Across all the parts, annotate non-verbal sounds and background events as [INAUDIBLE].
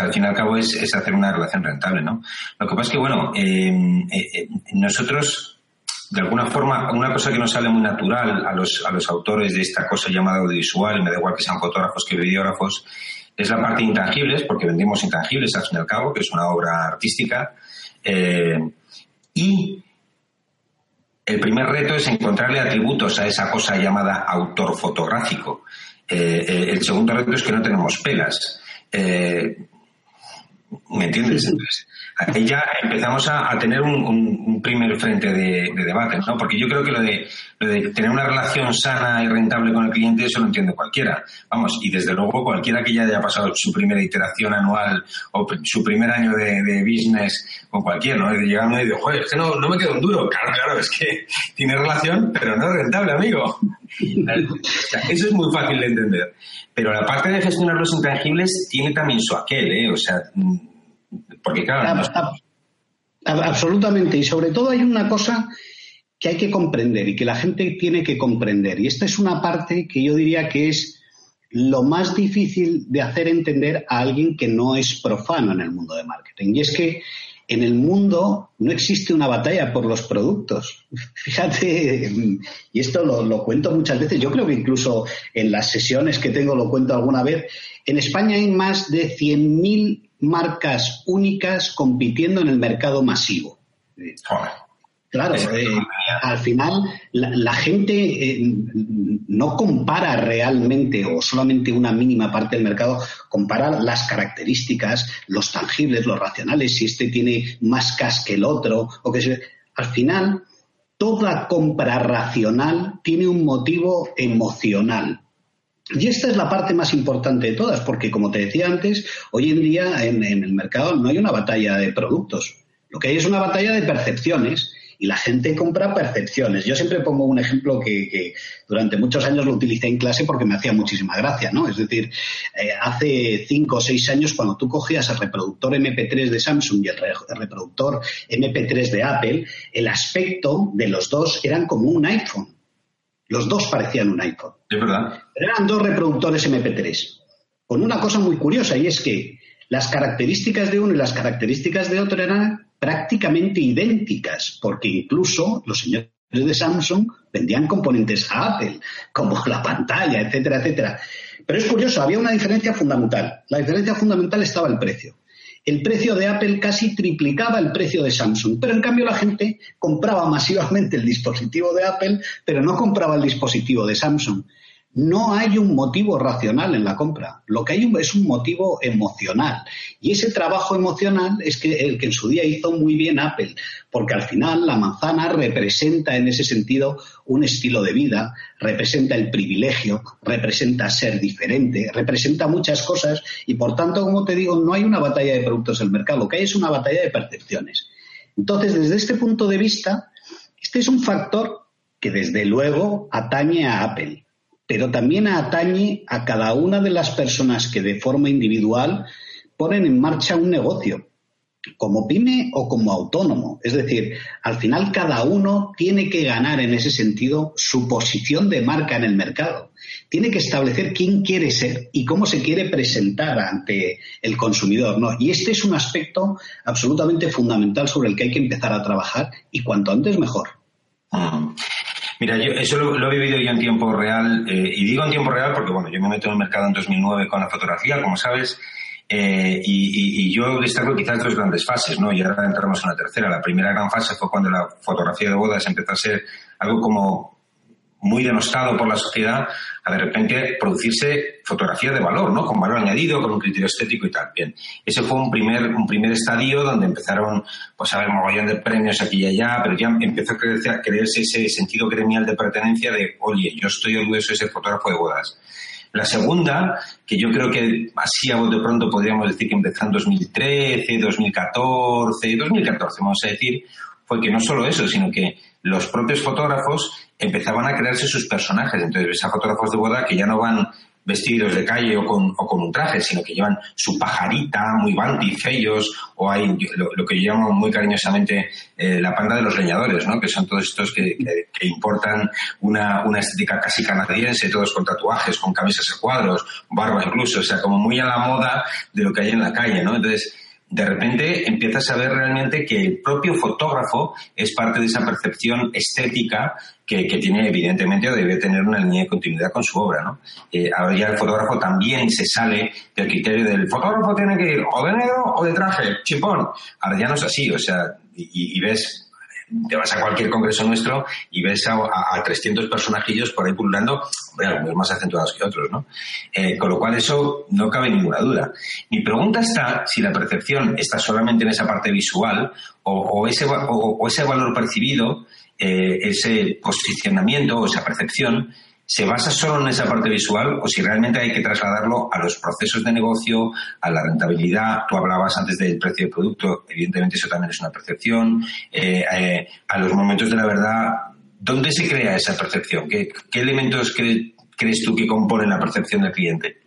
al fin y al cabo es, es hacer una relación rentable, ¿no? Lo que pasa es que, bueno, eh, eh, eh, nosotros, de alguna forma, una cosa que nos sale muy natural a los, a los autores de esta cosa llamada audiovisual, me da igual que sean fotógrafos que videógrafos, es la parte intangibles, porque vendemos intangibles al fin y al cabo, que es una obra artística. y el primer reto es encontrarle atributos a esa cosa llamada autor fotográfico. el segundo reto es que no tenemos pelas. ¿Me entiendes? Entonces, ahí ya empezamos a, tener un, primer frente de, debate, ¿no? Porque yo creo que lo de, lo de tener una relación sana y rentable con el cliente, eso lo entiende cualquiera. Vamos, y desde luego cualquiera que ya haya pasado su primera iteración anual o su primer año de, business con cualquiera, ¿no? De llegar uno y decir, joder, es que no, me quedo un duro. Claro, claro, es que [LAUGHS] tiene relación, pero no es rentable, amigo. [LAUGHS] eso es muy fácil de entender. Pero la parte de gestionar los intangibles tiene también su aquel, ¿eh? O sea, mm, porque claro... Absolutamente. Y sobre todo hay una cosa que hay que comprender y que la gente tiene que comprender. Y esta es una parte que yo diría que es lo más difícil de hacer entender a alguien que no es profano en el mundo de marketing. Y es que en el mundo no existe una batalla por los productos. [LAUGHS] Fíjate, y esto lo, cuento muchas veces, yo creo que incluso en las sesiones que tengo lo cuento alguna vez, en España hay más de 100.000 marcas únicas compitiendo en el mercado masivo. Claro, eh, al final la, gente eh, no compara realmente o solamente una mínima parte del mercado, compara las características, los tangibles, los racionales, si este tiene más cas que el otro, o que al final toda compra racional tiene un motivo emocional. Y esta es la parte más importante de todas, porque como te decía antes, hoy en día en el mercado no hay una batalla de productos, lo que hay es una batalla de percepciones y la gente compra percepciones. Yo siempre pongo un ejemplo que, durante muchos años lo utilicé en clase porque me hacía muchísima gracia, ¿no? Es decir, eh, hace cinco o seis años cuando tú cogías el reproductor MP3 de Samsung y el, reproductor MP3 de Apple, el aspecto de los dos eran como un iPhone. Los dos parecían un iPhone. Es verdad. Pero eran dos reproductores MP3. Con una cosa muy curiosa y es que las características de uno y las características de otro eran prácticamente idénticas, porque incluso los señores de Samsung vendían componentes a Apple, como la pantalla, etcétera, etcétera. Pero es curioso, había una diferencia fundamental. La diferencia fundamental estaba el precio. El precio de Apple casi triplicaba el precio de Samsung, pero en cambio la gente compraba masivamente el dispositivo de Apple, pero no compraba el dispositivo de Samsung. No hay un motivo racional en la compra, lo que hay es un motivo emocional. Y ese trabajo emocional es el que en su día hizo muy bien Apple, porque al final la manzana representa en ese sentido un estilo de vida, representa el privilegio, representa ser diferente, representa muchas cosas y por tanto, como te digo, no hay una batalla de productos en el mercado, lo que hay es una batalla de percepciones. Entonces, desde este punto de vista, este es un factor que desde luego atañe a Apple pero también atañe a cada una de las personas que de forma individual ponen en marcha un negocio, como pyme o como autónomo. Es decir, al final cada uno tiene que ganar en ese sentido su posición de marca en el mercado. Tiene que establecer quién quiere ser y cómo se quiere presentar ante el consumidor. ¿no? Y este es un aspecto absolutamente fundamental sobre el que hay que empezar a trabajar y cuanto antes mejor. Mira, yo eso lo, he vivido yo en tiempo real, eh, y digo en tiempo real porque, bueno, yo me meto en el mercado en 2009 con la fotografía, como sabes, eh, y, yo destaco quizás dos grandes fases, ¿no? Y ahora entramos en la tercera. La primera gran fase fue cuando la fotografía de bodas empezó a ser algo como muy denostado por la sociedad, a de repente producirse fotografía de valor, ¿no? Con valor añadido, con un criterio estético y tal. Bien, ese fue un primer, un primer estadio donde empezaron, pues a ver, mogollón de premios aquí y allá, pero ya empezó a, crecer, a creerse ese sentido gremial de pertenencia de, oye, yo estoy orgulloso de ser fotógrafo de bodas. La segunda, que yo creo que así a de pronto podríamos decir que empezó en 2013, 2014, 2014 vamos a decir, fue que no solo eso, sino que los propios fotógrafos empezaban a crearse sus personajes. Entonces ves a fotógrafos de boda que ya no van vestidos de calle o con, o con un traje, sino que llevan su pajarita, muy ellos, o hay lo, que yo llamo muy cariñosamente eh, la panda de los leñadores, ¿no? que son todos estos que, que, importan una, una, estética casi canadiense, todos con tatuajes, con camisas a cuadros, barba incluso, o sea, como muy a la moda de lo que hay en la calle, ¿no? Entonces, de repente empiezas a ver realmente que el propio fotógrafo es parte de esa percepción estética que, tiene evidentemente o debe tener una línea de continuidad con su obra. ¿no? Eh, ahora ya el fotógrafo también se sale del criterio del fotógrafo tiene que ir o de negro o de traje, chipón. Ahora ya no es así, o sea, y ves te vas a cualquier congreso nuestro y ves a, a, 300 personajillos por ahí pululando, algunos más acentuados que otros, ¿no? Eh, con lo cual eso no cabe ninguna duda. Mi pregunta está si la percepción está solamente en esa parte visual o, ese, o, ese valor percibido, eh, ese posicionamiento o esa percepción se basa solo en esa parte visual o si realmente hay que trasladarlo a los procesos de negocio, a la rentabilidad. Tú hablabas antes del precio del producto, evidentemente eso también es una percepción. Eh, eh, a los momentos de la verdad, ¿dónde se crea esa percepción? ¿Qué, elementos crees tú que componen la percepción del cliente?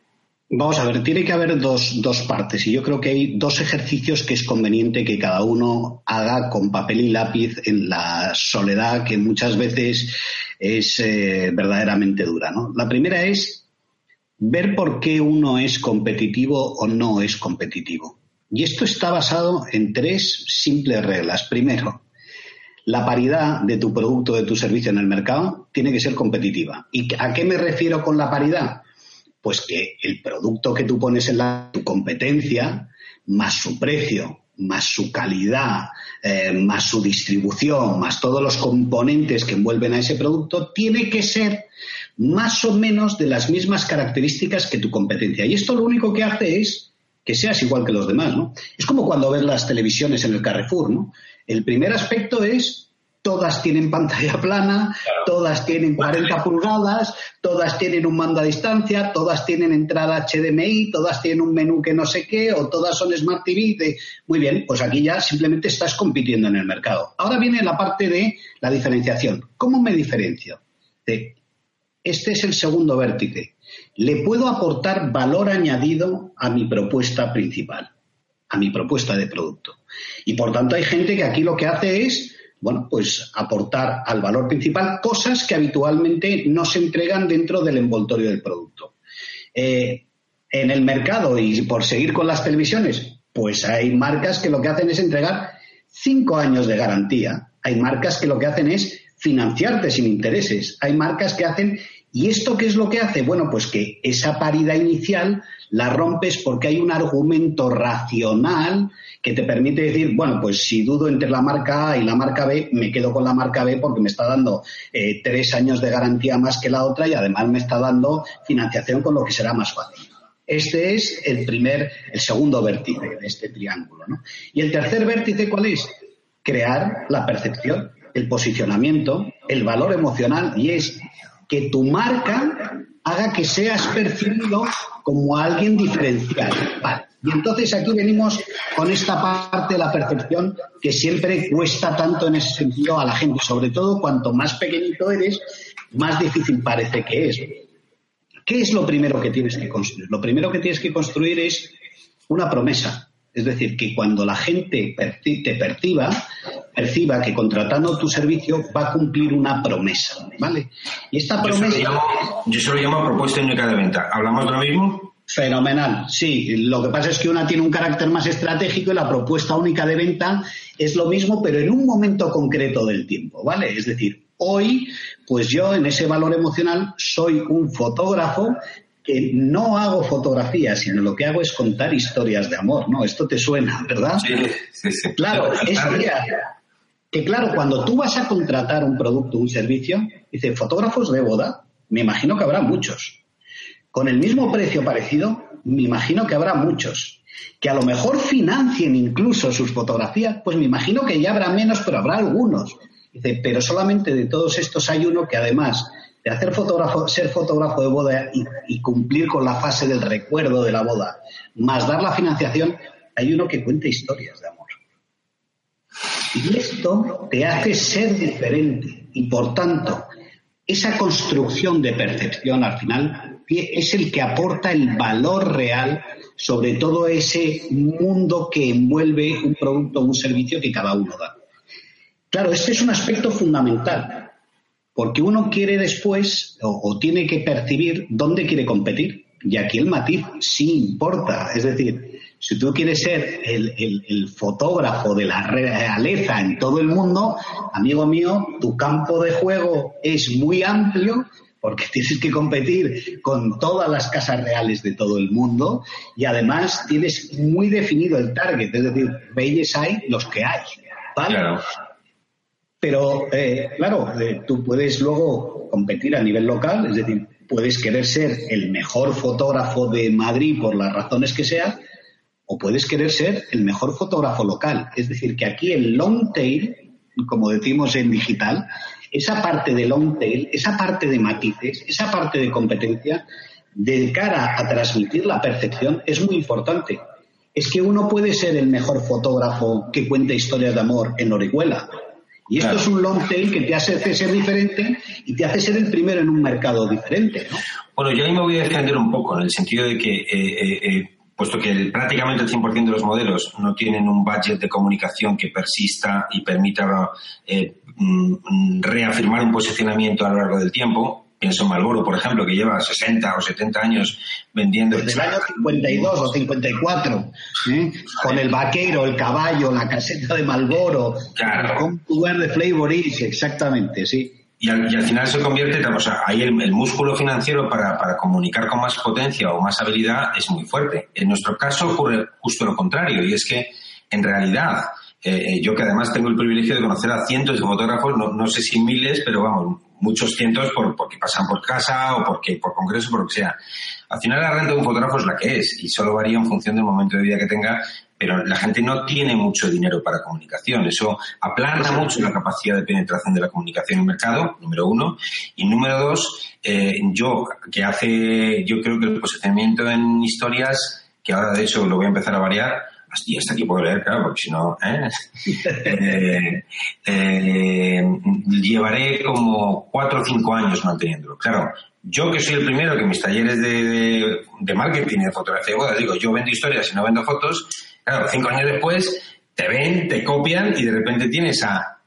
Vamos a ver, tiene que haber dos, dos, partes y yo creo que hay dos ejercicios que es conveniente que cada uno haga con papel y lápiz en la soledad que muchas veces es eh, verdaderamente dura. ¿no? La primera es ver por qué uno es competitivo o no es competitivo. Y esto está basado en tres simples reglas. Primero, la paridad de tu producto, de tu servicio en el mercado tiene que ser competitiva. ¿Y a qué me refiero con la paridad? Pues que el producto que tú pones en la, tu competencia, más su precio, más su calidad, eh, más su distribución, más todos los componentes que envuelven a ese producto, tiene que ser más o menos de las mismas características que tu competencia. Y esto lo único que hace es que seas igual que los demás, ¿no? Es como cuando ves las televisiones en el Carrefour, ¿no? El primer aspecto es todas tienen pantalla plana, todas tienen 40 pulgadas, todas tienen un mando a distancia, todas tienen entrada HDMI, todas tienen un menú que no sé qué, o todas son Smart TV. Muy bien, pues aquí ya simplemente estás compitiendo en el mercado. Ahora viene la parte de la diferenciación. ¿Cómo me diferencio? este es el segundo vértice. Le puedo aportar valor añadido a mi propuesta principal, a mi propuesta de producto. Y por tanto hay gente que aquí lo que hace es bueno, pues aportar al valor principal cosas que habitualmente no se entregan dentro del envoltorio del producto. Eh, en el mercado, y por seguir con las televisiones, pues hay marcas que lo que hacen es entregar cinco años de garantía. Hay marcas que lo que hacen es financiarte sin intereses. Hay marcas que hacen ¿Y esto qué es lo que hace? Bueno, pues que esa paridad inicial la rompes porque hay un argumento racional que te permite decir, bueno, pues si dudo entre la marca A y la marca B, me quedo con la marca B porque me está dando eh, tres años de garantía más que la otra y además me está dando financiación con lo que será más fácil. Este es el primer, el segundo vértice de este triángulo. ¿no? Y el tercer vértice, ¿cuál es? Crear la percepción, el posicionamiento, el valor emocional y es que tu marca haga que seas percibido como alguien diferencial. Y entonces aquí venimos con esta parte de la percepción que siempre cuesta tanto en ese sentido a la gente, sobre todo cuanto más pequeñito eres, más difícil parece que es. ¿Qué es lo primero que tienes que construir? Lo primero que tienes que construir es una promesa. Es decir, que cuando la gente te perciba, perciba que contratando tu servicio va a cumplir una promesa, ¿vale? Y esta promesa... Yo se lo llamo, propuesta única de venta. ¿Hablamos de lo mismo? Fenomenal, sí. Lo que pasa es que una tiene un carácter más estratégico y la propuesta única de venta es lo mismo, pero en un momento concreto del tiempo, ¿vale? Es decir, Hoy, pues yo en ese valor emocional soy un fotógrafo que no hago fotografías, sino lo que hago es contar historias de amor, ¿no? Esto te suena, ¿verdad? Sí, sí, sí. Claro, es que claro, cuando tú vas a contratar un producto, un servicio, dice, fotógrafos de boda, me imagino que habrá muchos. Con el mismo precio parecido, me imagino que habrá muchos. Que a lo mejor financien incluso sus fotografías, pues me imagino que ya habrá menos, pero habrá algunos. Dice, pero solamente de todos estos hay uno que además de hacer fotógrafo, ser fotógrafo de boda y, cumplir con la fase del recuerdo de la boda, más dar la financiación, hay uno que cuenta historias de amor. Y esto te hace ser diferente y por tanto esa construcción de percepción al final es el que aporta el valor real sobre todo ese mundo que envuelve un producto o un servicio que cada uno da. Claro, este es un aspecto fundamental, porque uno quiere después o, o tiene que percibir dónde quiere competir. Y aquí el matiz sí importa. Es decir, si tú quieres ser el, fotógrafo de la realeza en todo el mundo, amigo mío, tu campo de juego es muy amplio porque [LAUGHS] tienes que competir con todas las casas reales de todo el mundo y además tienes muy definido el target, es decir, reyes hay los que hay, ¿vale? Pero, eh, claro, eh, tú puedes luego competir a nivel local, es decir, puedes querer ser el mejor fotógrafo de Madrid por las razones que sean, o puedes querer ser el mejor fotógrafo local. Es decir, que aquí el long tail, como decimos en digital, esa parte de long tail, esa parte de matices, esa parte de competencia, de cara a transmitir la percepción, es muy importante. Es que uno puede ser el mejor fotógrafo que cuenta historias de amor en Orihuela. Y esto es un long tail que te hace ser diferente y te hace ser el primero en un mercado diferente. ¿no? Bueno, yo ahí me voy a defender un poco, en el sentido de que eh, eh, eh puesto que el, prácticamente el 100% de los modelos no tienen un budget de comunicación que persista y permita eh, mm, reafirmar un posicionamiento a lo largo del tiempo. Pienso en Malboro, por ejemplo, que lleva 60 o 70 años vendiendo. Desde el año 52 o 54, ¿eh? con el vaquero, el caballo, la caseta de Malboro, claro. con lugar de Flavor Is, exactamente, sí y al, y al, final se convierte, o sea, ahí el, músculo financiero para, para, comunicar con más potencia o más habilidad es muy fuerte. En nuestro caso ocurre justo lo contrario, y es que en realidad, eh, eh, yo que además tengo el privilegio de conocer a cientos de fotógrafos, no, no sé si miles, pero vamos, muchos cientos por, porque pasan por casa o porque por congreso, por lo que sea. Al final la renta de un fotógrafo es la que es y solo varía en función del momento de vida que tenga pero la gente no tiene mucho dinero para comunicación. Eso aplana mucho la capacidad de penetración de la comunicación en el mercado, número uno. Y número dos, eh, yo, que hace, yo creo que el posicionamiento en historias, que ahora de hecho lo voy a empezar a variar, y hasta aquí puedo leer, claro, porque si no, ¿eh? [LAUGHS] eh, eh, llevaré como cuatro o cinco años manteniéndolo. Claro, yo que soy el primero que mis talleres de, de, de marketing, de fotografía de boda, digo, yo vendo historias y no vendo fotos, Claro, cinco años después te ven, te copian y de repente tienes a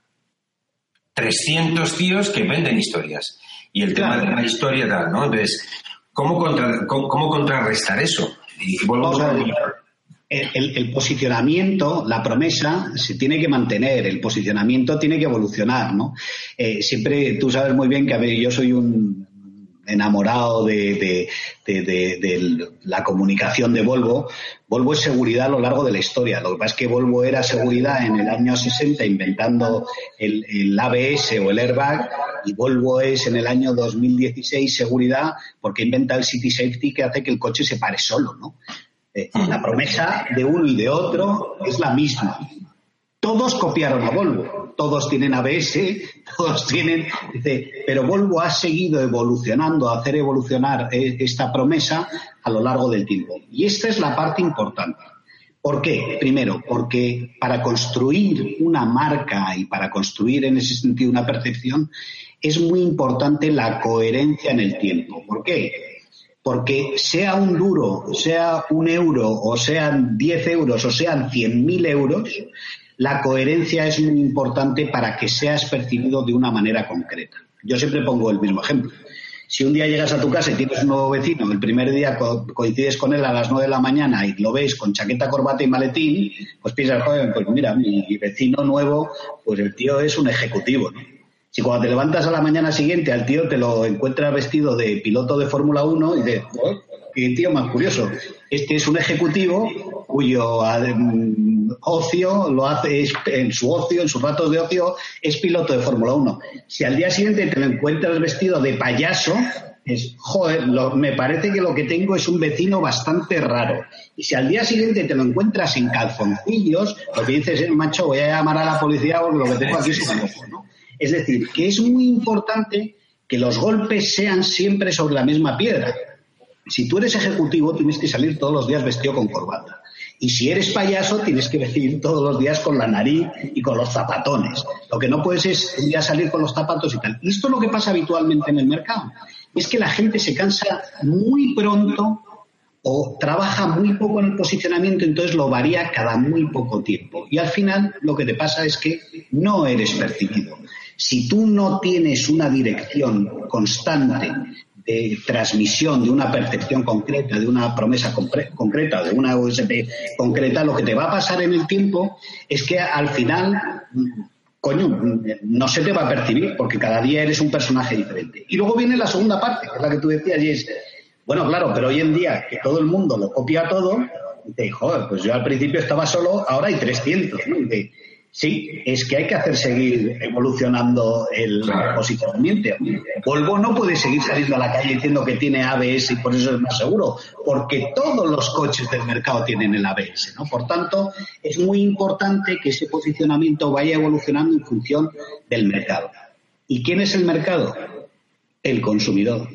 300 tíos que venden historias. Y el tema de la historia tal, ¿no? Entonces, ¿cómo, contra, cómo, cómo contrarrestar eso? Y a el, el, el, posicionamiento, la promesa, se tiene que mantener, el posicionamiento tiene que evolucionar, ¿no? Eh, siempre tú sabes muy bien que, a ver, yo soy un enamorado de, de, de, la comunicación de Volvo. Volvo es seguridad a lo largo de la historia. Lo que pasa es que Volvo era seguridad en el año 60 inventando el, el ABS o el airbag y Volvo es en el año 2016 seguridad porque inventa el City Safety que hace que el coche se pare solo, ¿no? Eh, la promesa de uno y de otro es la misma todos copiaron a Volvo, todos tienen ABS, todos tienen, dice, pero Volvo ha seguido evolucionando, a hacer evolucionar eh, esta promesa a lo largo del tiempo. Y esta es la parte importante. ¿Por qué? Primero, porque para construir una marca y para construir en ese sentido una percepción es muy importante la coherencia en el tiempo. ¿Por qué? Porque sea un duro, sea un euro, o sean 10 euros, o sean 100.000 euros, la coherencia es muy importante para que seas percibido de una manera concreta. Yo siempre pongo el mismo ejemplo. Si un día llegas a tu casa y tienes un nuevo vecino, el primer día coincides con él a las nueve de la mañana y lo ves con chaqueta, corbata y maletín, pues piensas, joder, pues mira, mi vecino nuevo, pues el tío es un ejecutivo. Si cuando te levantas a la mañana siguiente al tío te lo encuentras vestido de piloto de Fórmula 1 y dices, qué tío más curioso. Este es un ejecutivo cuyo ocio lo hace en su ocio, en sus ratos de ocio, es piloto de Fórmula 1. Si al día siguiente te lo encuentras vestido de payaso, es, joder, me parece que lo que tengo es un vecino bastante raro. Y si al día siguiente te lo encuentras en calzoncillos, lo que dices es, macho, voy a llamar a la policía porque lo que tengo aquí es un ¿no? Es decir, que es muy importante que los golpes sean siempre sobre la misma piedra. Si tú eres ejecutivo, tienes que salir todos los días vestido con corbata. Y si eres payaso, tienes que vestir todos los días con la nariz y con los zapatones. Lo que no puedes es un día salir con los zapatos y tal. Y esto es lo que pasa habitualmente en el mercado. Es que la gente se cansa muy pronto o trabaja muy poco en el posicionamiento, entonces lo varía cada muy poco tiempo. Y al final lo que te pasa es que no eres percibido. Si tú no tienes una dirección constante de transmisión de una percepción concreta, de una promesa concreta, de una USP concreta, lo que te va a pasar en el tiempo es que al final, coño, no se te va a percibir porque cada día eres un personaje diferente. Y luego viene la segunda parte, que es la que tú decías, y es, bueno, claro, pero hoy en día que todo el mundo lo copia todo, te joder, pues yo al principio estaba solo, ahora hay 300, ¿no? Sí, es que hay que hacer seguir evolucionando el posicionamiento. Volvo no puede seguir saliendo a la calle diciendo que tiene ABS y por eso es más seguro, porque todos los coches del mercado tienen el ABS, ¿no? Por tanto, es muy importante que ese posicionamiento vaya evolucionando en función del mercado. ¿Y quién es el mercado? El consumidor.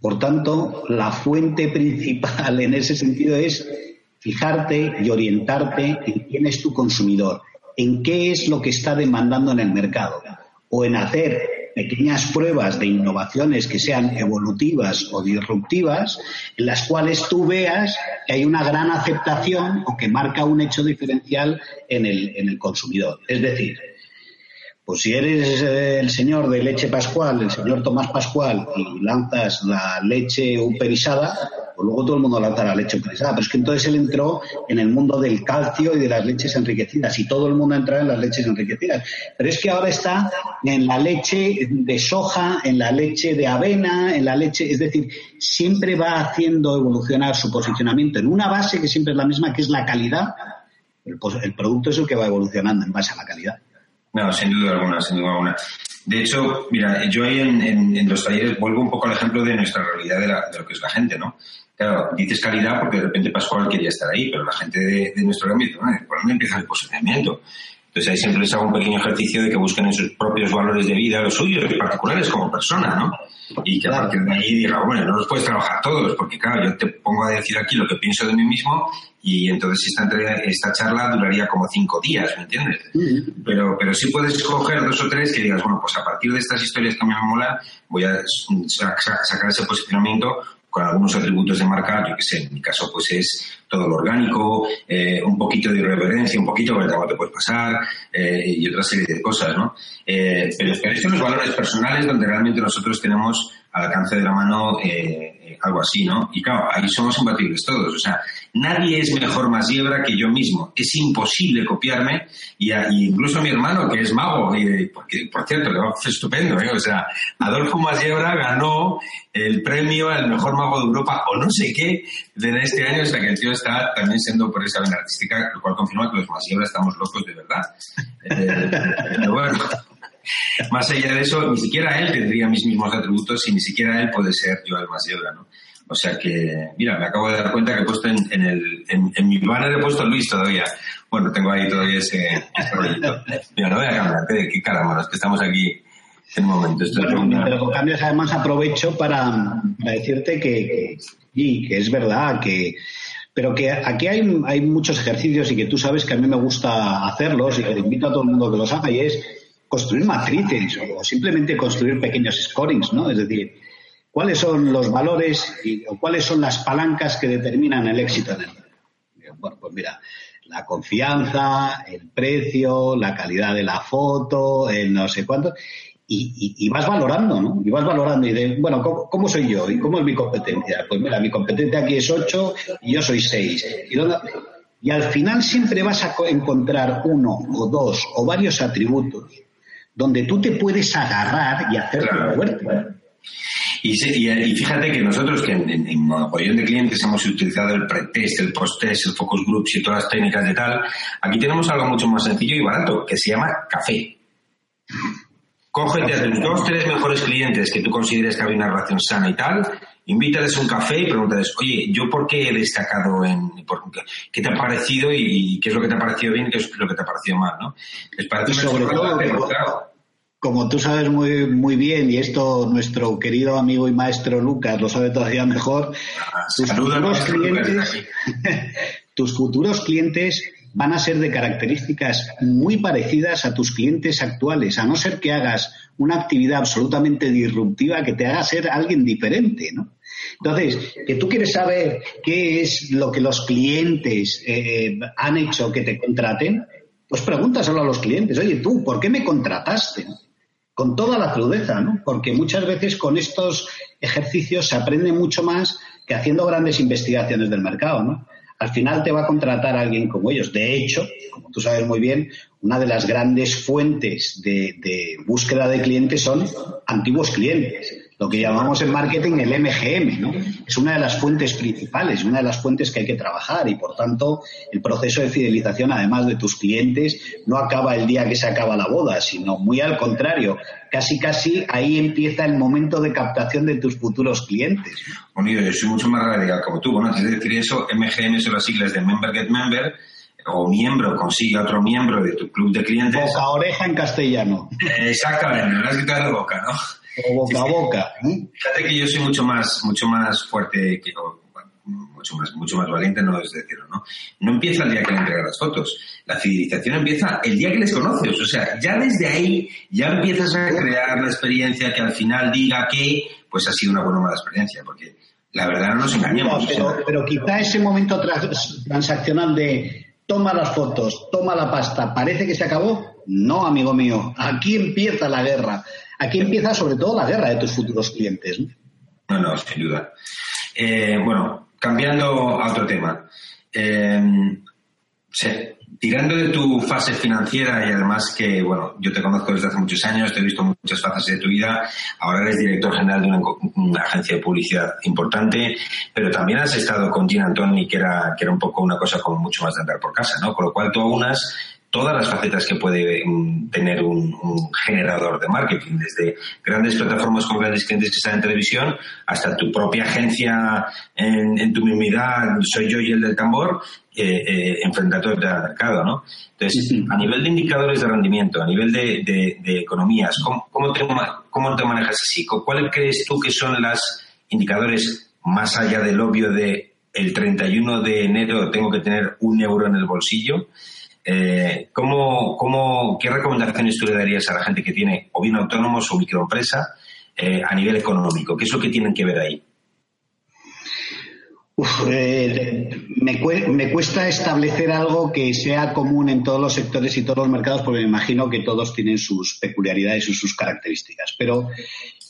Por tanto, la fuente principal en ese sentido es fijarte y orientarte en quién es tu consumidor en qué es lo que está demandando en el mercado o en hacer pequeñas pruebas de innovaciones que sean evolutivas o disruptivas, en las cuales tú veas que hay una gran aceptación o que marca un hecho diferencial en el, en el consumidor. Es decir, pues si eres eh, el señor de leche pascual, el señor Tomás Pascual, y lanzas la leche uperizada, pues luego todo el mundo lanza la leche uperizada. Pero es que entonces él entró en el mundo del calcio y de las leches enriquecidas, y todo el mundo entra en las leches enriquecidas. Pero es que ahora está en la leche de soja, en la leche de avena, en la leche, es decir, siempre va haciendo evolucionar su posicionamiento en una base que siempre es la misma, que es la calidad. el producto es el que va evolucionando en base a la calidad. No, sin duda alguna, sin duda alguna. De hecho, mira, yo ahí en, los talleres vuelvo un poco al ejemplo de nuestra realidad de, lo que es la gente, ¿no? Claro, dices calidad porque de repente Pascual quería estar ahí, pero la gente de, nuestro ámbito, ¿por dónde empieza el posicionamiento? Entonces ahí siempre les hago un pequeño ejercicio de que busquen en sus propios valores de vida los suyos, y particulares como persona, ¿no? Y que a partir de ahí diga, bueno, no los puedes trabajar todos, porque claro, yo te pongo a decir aquí lo que pienso de mí mismo y entonces esta, esta charla duraría como cinco días, ¿me entiendes? Pero, pero sí puedes escoger dos o tres que digas, bueno, pues a partir de estas historias que me molan, voy a sacar ese posicionamiento con algunos atributos de marca, yo que sé, en mi caso pues es todo lo orgánico, eh, un poquito de irreverencia, un poquito, ¿verdad? te puede pasar, eh, y otra serie de cosas, ¿no? Eh, pero, estos son los valores personales donde realmente nosotros tenemos al alcance de la mano algo así, ¿no? Y claro, ahí somos imbatibles todos, o sea, Nadie es mejor Masiebra que yo mismo. Es imposible copiarme y, incluso mi hermano, que es mago, y, porque, por cierto, le va estupendo, ¿eh? O sea, Adolfo Masiebra ganó el premio al mejor mago de Europa o no sé qué de este año, o sea que el tío está también siendo por esa vena artística, lo cual confirma que los Masiebra estamos locos de verdad. Eh, pero bueno. [LAUGHS] Más allá de eso, ni siquiera él tendría mis mismos atributos y ni siquiera él puede ser yo el Masiebra, ¿no? O sea que, mira, me acabo de dar cuenta que he puesto en, el, en, mi banner he puesto Luis todavía. Bueno, tengo ahí todavía ese, ese rollito. Mira, no voy a cambiar, qué caramba, es que estamos aquí en un momento. pero, con cambios además aprovecho para, decirte que, y que es verdad que pero que aquí hay, hay muchos ejercicios y que tú sabes que a mí me gusta hacerlos y que invito a todo el mundo que los haga y es construir matrices o simplemente construir pequeños scorings, ¿no? Es decir, ¿Cuáles son los valores y, o cuáles son las palancas que determinan el éxito en el Bueno, pues mira, la confianza, el precio, la calidad de la foto, el no sé cuánto. Y, vas valorando, ¿no? Y vas valorando y de, bueno, ¿cómo, soy yo? ¿Y cómo es mi competencia? Pues mira, mi competencia aquí es 8 y yo soy 6. ¿Y, y al final siempre vas a encontrar uno o dos o varios atributos donde tú te puedes agarrar y hacer claro. Y, y, fíjate que nosotros que en, en, en de clientes hemos utilizado el pretest, el post-test, el focus groups y todas las técnicas de tal, aquí tenemos algo mucho más sencillo y barato, que se llama café. Cógete a tus dos, tres mejores clientes que tú consideres que hay una relación sana y tal, invítales un café y pregúntales, oye, ¿yo por qué he destacado en, por, qué te ha parecido y, qué es lo que te ha parecido bien y qué es lo que te ha parecido mal, ¿no? Les parece y sobre todo, como tú sabes muy, muy bien, y esto nuestro querido amigo y maestro Lucas lo sabe todavía mejor, ah, tus, futuros clientes, [LAUGHS] tus futuros clientes van a ser de características muy parecidas a tus clientes actuales, a no ser que hagas una actividad absolutamente disruptiva que te haga ser alguien diferente, ¿no? Entonces, que tú quieres saber qué es lo que los clientes eh, han hecho que te contraten, pues pregúntaselo a los clientes. Oye, tú, ¿por qué me contrataste? Con toda la crudeza, ¿no? Porque muchas veces con estos ejercicios se aprende mucho más que haciendo grandes investigaciones del mercado, ¿no? Al final te va a contratar alguien como ellos. De hecho, como tú sabes muy bien, una de las grandes fuentes de, búsqueda de clientes son antiguos clientes, lo que llamamos en marketing el MGM, ¿no? Es una de las fuentes principales, una de las fuentes que hay que trabajar y, por tanto, el proceso de fidelización, además de tus clientes, no acaba el día que se acaba la boda, sino muy al contrario, casi casi ahí empieza el momento de captación de tus futuros clientes. Bueno, yo soy mucho más radical como tú. Bueno, antes de decir eso, MGM son las siglas de Member Get Member o miembro consigue otro miembro de tu club de clientes. Boca oreja en castellano. exactamente, no has quitado de boca, ¿no? O boca a boca. ¿eh? Fíjate que yo soy mucho más, mucho más fuerte que, mucho más, mucho más valiente, no es decirlo, ¿no? No empieza el día que le entregas las fotos. La fidelización empieza el día que les conoces. O sea, ya desde ahí ya empiezas a crear la experiencia que al final diga que, pues ha sido una buena o mala experiencia, porque la verdad no nos engañemos. pero, pero, quizá ese momento transaccional de toma las fotos, toma la pasta, parece que se acabó. No, amigo mío, aquí empieza la guerra. Aquí empieza sobre todo la guerra de tus futuros clientes. No, no, sin duda. Eh, bueno, cambiando a otro tema. Eh, tirando de tu fase financiera y además que, bueno, yo te conozco desde hace muchos años, te he visto muchas fases de tu vida, ahora eres director general de una, agencia de publicidad importante, pero también has estado con Gina Antoni, que era, que era un poco una cosa como mucho más de andar por casa, ¿no? Con lo cual tú aunas todas las facetas que puede mm, tener un, generador de marketing, desde grandes plataformas con grandes clientes que están en televisión hasta tu propia agencia en, tu mismidad, soy yo y el del tambor, eh, eh, al mercado, ¿no? Entonces, a nivel de indicadores de rendimiento, a nivel de, economías, ¿cómo, te, ¿cómo te manejas así? ¿Cuáles crees tú que son los indicadores más allá del obvio de el 31 de enero tengo que tener un euro en el bolsillo? Eh, ¿cómo, cómo, ¿Qué recomendaciones tú le darías a la gente que tiene o bien autónomos o microempresa eh, a nivel económico? ¿Qué es lo que tienen que ver ahí? Eh, me, me, cuesta establecer algo que sea común en todos los sectores y todos los mercados, porque me imagino que todos tienen sus peculiaridades y sus características. Pero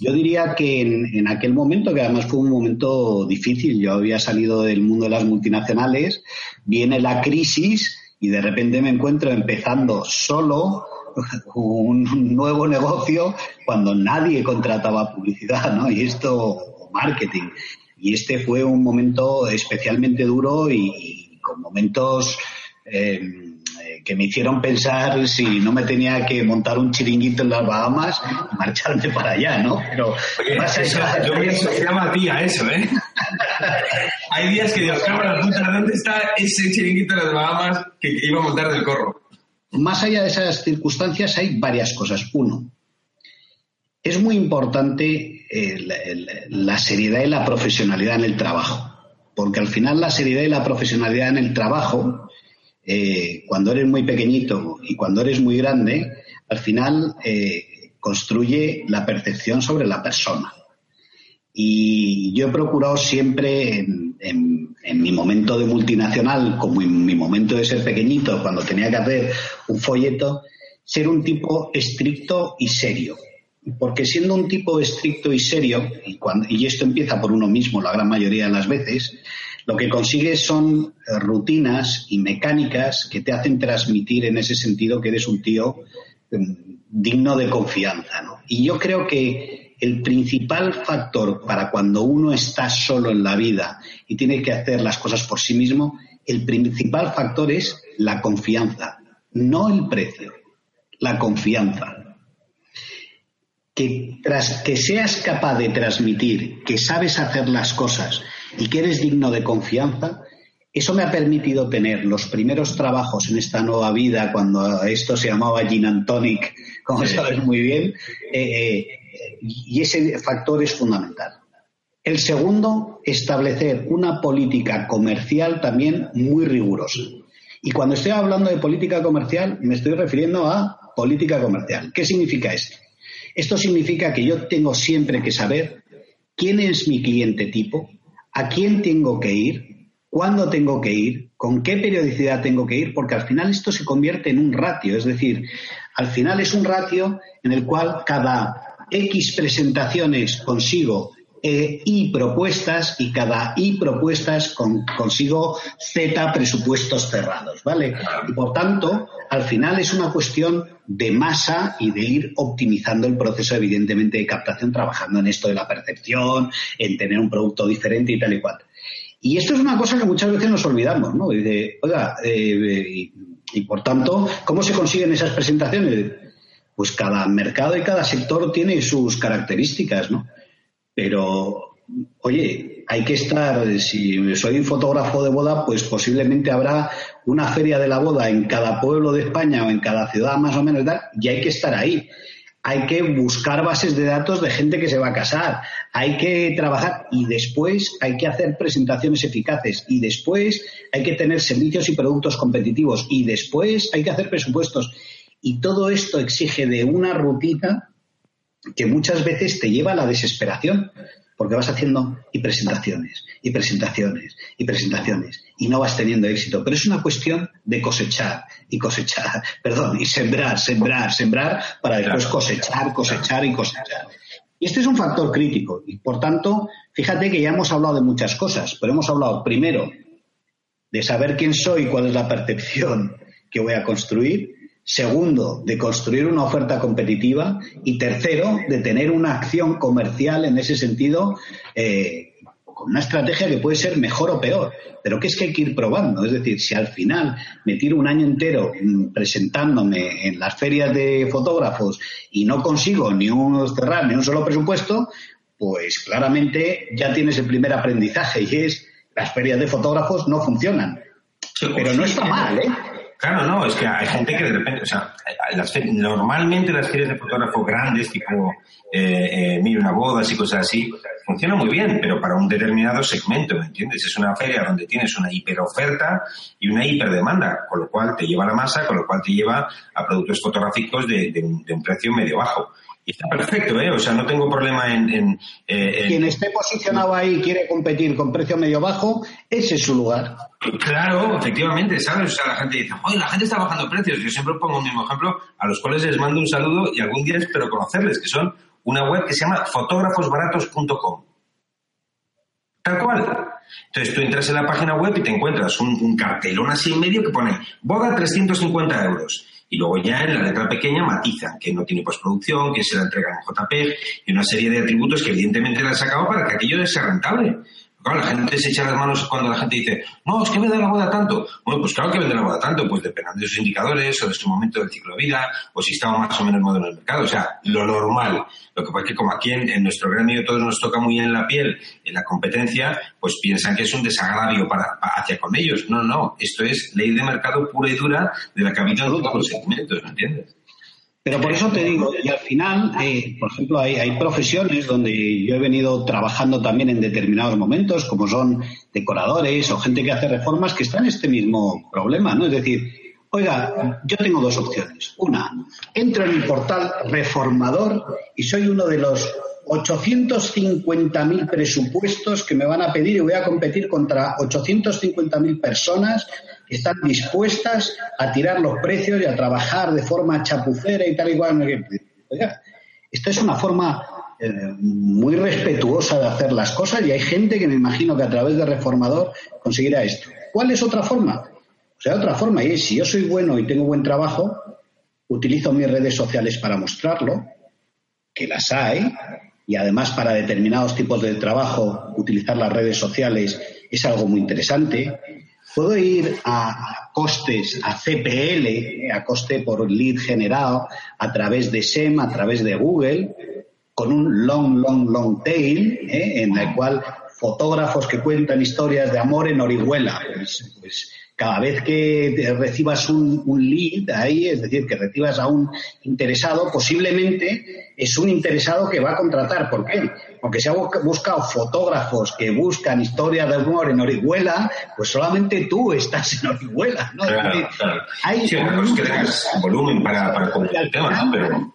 yo diría que en, en, aquel momento, que además fue un momento difícil, yo había salido del mundo de las multinacionales, viene la crisis y de repente me encuentro empezando solo un nuevo negocio cuando nadie contrataba publicidad, ¿no? Y esto, marketing. Y este fue un momento especialmente duro y, con momentos eh, que me hicieron pensar si no me tenía que montar un chiringuito en las Bahamas y marcharme para allá, ¿no? Pero yo me se llama tía eso, ¿eh? [LAUGHS] Hay días que digo, cámara puta, ¿dónde está ese chiringuito en las Bahamas que iba a montar del corro? Más allá de esas circunstancias hay varias cosas. Uno, es muy importante eh, la seriedad y la profesionalidad en el trabajo, porque al final la seriedad y la profesionalidad en el trabajo eh, cuando eres muy pequeñito y cuando eres muy grande, al final eh, construye la percepción sobre la persona. Y yo he procurado siempre, en, mi momento de multinacional, como en mi momento de ser pequeñito, cuando tenía que hacer un folleto, ser un tipo estricto y serio. Porque siendo un tipo estricto y serio, y, y esto empieza por uno mismo la gran mayoría de las veces, lo que consigues son eh, rutinas y mecánicas que te hacen transmitir en ese sentido que eres un tío em, digno de confianza. Y yo creo que el principal factor para cuando uno está solo en la vida y tiene que hacer las cosas por sí mismo, el principal factor es la confianza, no el precio, la confianza. Que tras que seas capaz de transmitir que sabes hacer las cosas y que eres digno de confianza, eso me ha permitido tener los primeros trabajos en esta nueva vida, cuando esto se llamaba Gin and Tonic, como sabes muy bien, eh, eh, y ese factor es fundamental. El segundo, establecer una política comercial también muy rigurosa. Y cuando estoy hablando de política comercial, me estoy refiriendo a política comercial. ¿Qué significa esto? Esto significa que yo tengo siempre que saber quién es mi cliente tipo, a quién tengo que ir, cuándo tengo que ir, con qué periodicidad tengo que ir, porque al final esto se convierte en un ratio, es decir, al final es un ratio en el cual cada X presentaciones consigo eh, Y propuestas y cada Y propuestas consigo Z presupuestos cerrados, ¿vale? Y por tanto, al final es una cuestión de masa y de ir optimizando el proceso, evidentemente, de captación, trabajando en esto de la percepción, en tener un producto diferente y tal y cual. Y esto es una cosa que muchas veces nos olvidamos, ¿no? Y oiga, eh, y, por tanto, ¿cómo se consiguen esas presentaciones? Pues cada mercado y cada sector tiene sus características, ¿no? Pero, oye, hay que estar, si soy fotógrafo de boda, pues posiblemente habrá una feria de la boda en cada pueblo de España o en cada ciudad más o menos, y hay que estar ahí hay que buscar bases de datos de gente que se va a casar, hay que trabajar y después hay que hacer presentaciones eficaces y después hay que tener servicios y productos competitivos y después hay que hacer presupuestos. Y todo esto exige de una rutina que muchas veces te lleva a la desesperación porque vas haciendo y presentaciones, y presentaciones, y presentaciones, y no vas teniendo éxito. Pero es una cuestión de cosechar, y cosechar, [LAUGHS] perdón, y sembrar, sembrar, sembrar, para después cosechar, cosechar y cosechar. Y este es un factor crítico, y por tanto, fíjate que ya hemos hablado de muchas cosas, pero hemos hablado primero de saber quién soy, cuál es la percepción que voy a construir, Segundo, de construir una oferta competitiva. Y tercero, de tener una acción comercial en ese sentido, eh, con una estrategia que puede ser mejor o peor, pero que es que hay que ir probando. Es decir, si al final me tiro un año entero mm, presentándome en las ferias de fotógrafos y no consigo ni un cerrar ni un solo presupuesto, pues claramente ya tienes el primer aprendizaje y es las ferias de fotógrafos no funcionan. Pero no está mal, ¿eh? Claro, no, es que hay gente que de repente, o sea, normalmente las ferias de fotógrafo grandes, tipo eh, eh, una bodas y cosas así, funcionan muy bien, pero para un determinado segmento, ¿me entiendes? Es una feria donde tienes una hiperoferta y una hiperdemanda, con lo cual te lleva a la masa, con lo cual te lleva a productos fotográficos de, de un precio medio bajo. Y está perfecto, ¿eh? O sea, no tengo problema en, eh, Quien esté posicionado ahí y quiere competir con precio medio bajo, ese es su lugar. Claro, efectivamente, ¿sabes? O sea, la gente dice, oye, la gente está bajando precios. Yo siempre pongo un mismo ejemplo, a los cuales les mando un saludo y algún día espero conocerles, que son una web que se llama fotógrafosbaratos.com. Tal cual. Entonces tú entras en la página web y te encuentras un, un cartelón así en medio que pone boda 350 euros y luego ya en la letra pequeña matizan que no tiene postproducción, que se la entrega en JPEG y una serie de atributos que evidentemente le han sacado para que aquello sea rentable. Claro, la gente se echa las manos cuando la gente dice, no, es que vende la boda tanto. Bueno, pues claro que vende la boda tanto, pues depende de sus indicadores o de su momento del ciclo de vida o si estaba más o menos moderno en el mercado. O sea, lo normal. Lo que pasa es que como aquí en, nuestro gremio todos nos toca muy en la piel en la competencia, pues piensan que es un desagravio para, hacia con ellos. No, no, esto es ley de mercado pura y dura de la que habitan todos los segmentos, ¿me entiendes? Pero por eso te digo, y al final, eh, por ejemplo, hay, hay, profesiones donde yo he venido trabajando también en determinados momentos, como son decoradores o gente que hace reformas, que están en este mismo problema, ¿no? Es decir, oiga, yo tengo dos opciones. Una, entro en el portal reformador y soy uno de los 850.000 presupuestos que me van a pedir y voy a competir contra 850.000 personas que están dispuestas a tirar los precios y a trabajar de forma chapucera y tal y cual. Oiga, es una forma eh, muy respetuosa de hacer las cosas y hay gente que me imagino que a través de Reformador conseguirá esto. ¿Cuál es otra forma? O sea, otra forma y es si yo soy bueno y tengo buen trabajo, utilizo mis redes sociales para mostrarlo, que las hay, y además para determinados tipos de trabajo utilizar las redes sociales es algo muy interesante. Puedo ir a costes, a CPL, a coste por lead generado, a través de SEM, a través de Google, con un long, long, long tail, ¿eh? en el cual fotógrafos que cuentan historias de amor en Orihuela, pues, pues cada vez que recibas un, lead ahí, es decir, que recibas a un interesado, posiblemente es un interesado que va a contratar. ¿Por qué? Porque se ha buscado fotógrafos que buscan historias de amor en Orihuela, pues solamente tú estás en Orihuela. ¿no? Claro, claro. Hay sí, que tengas volumen para, para [LAUGHS] el tema, ¿no? Pero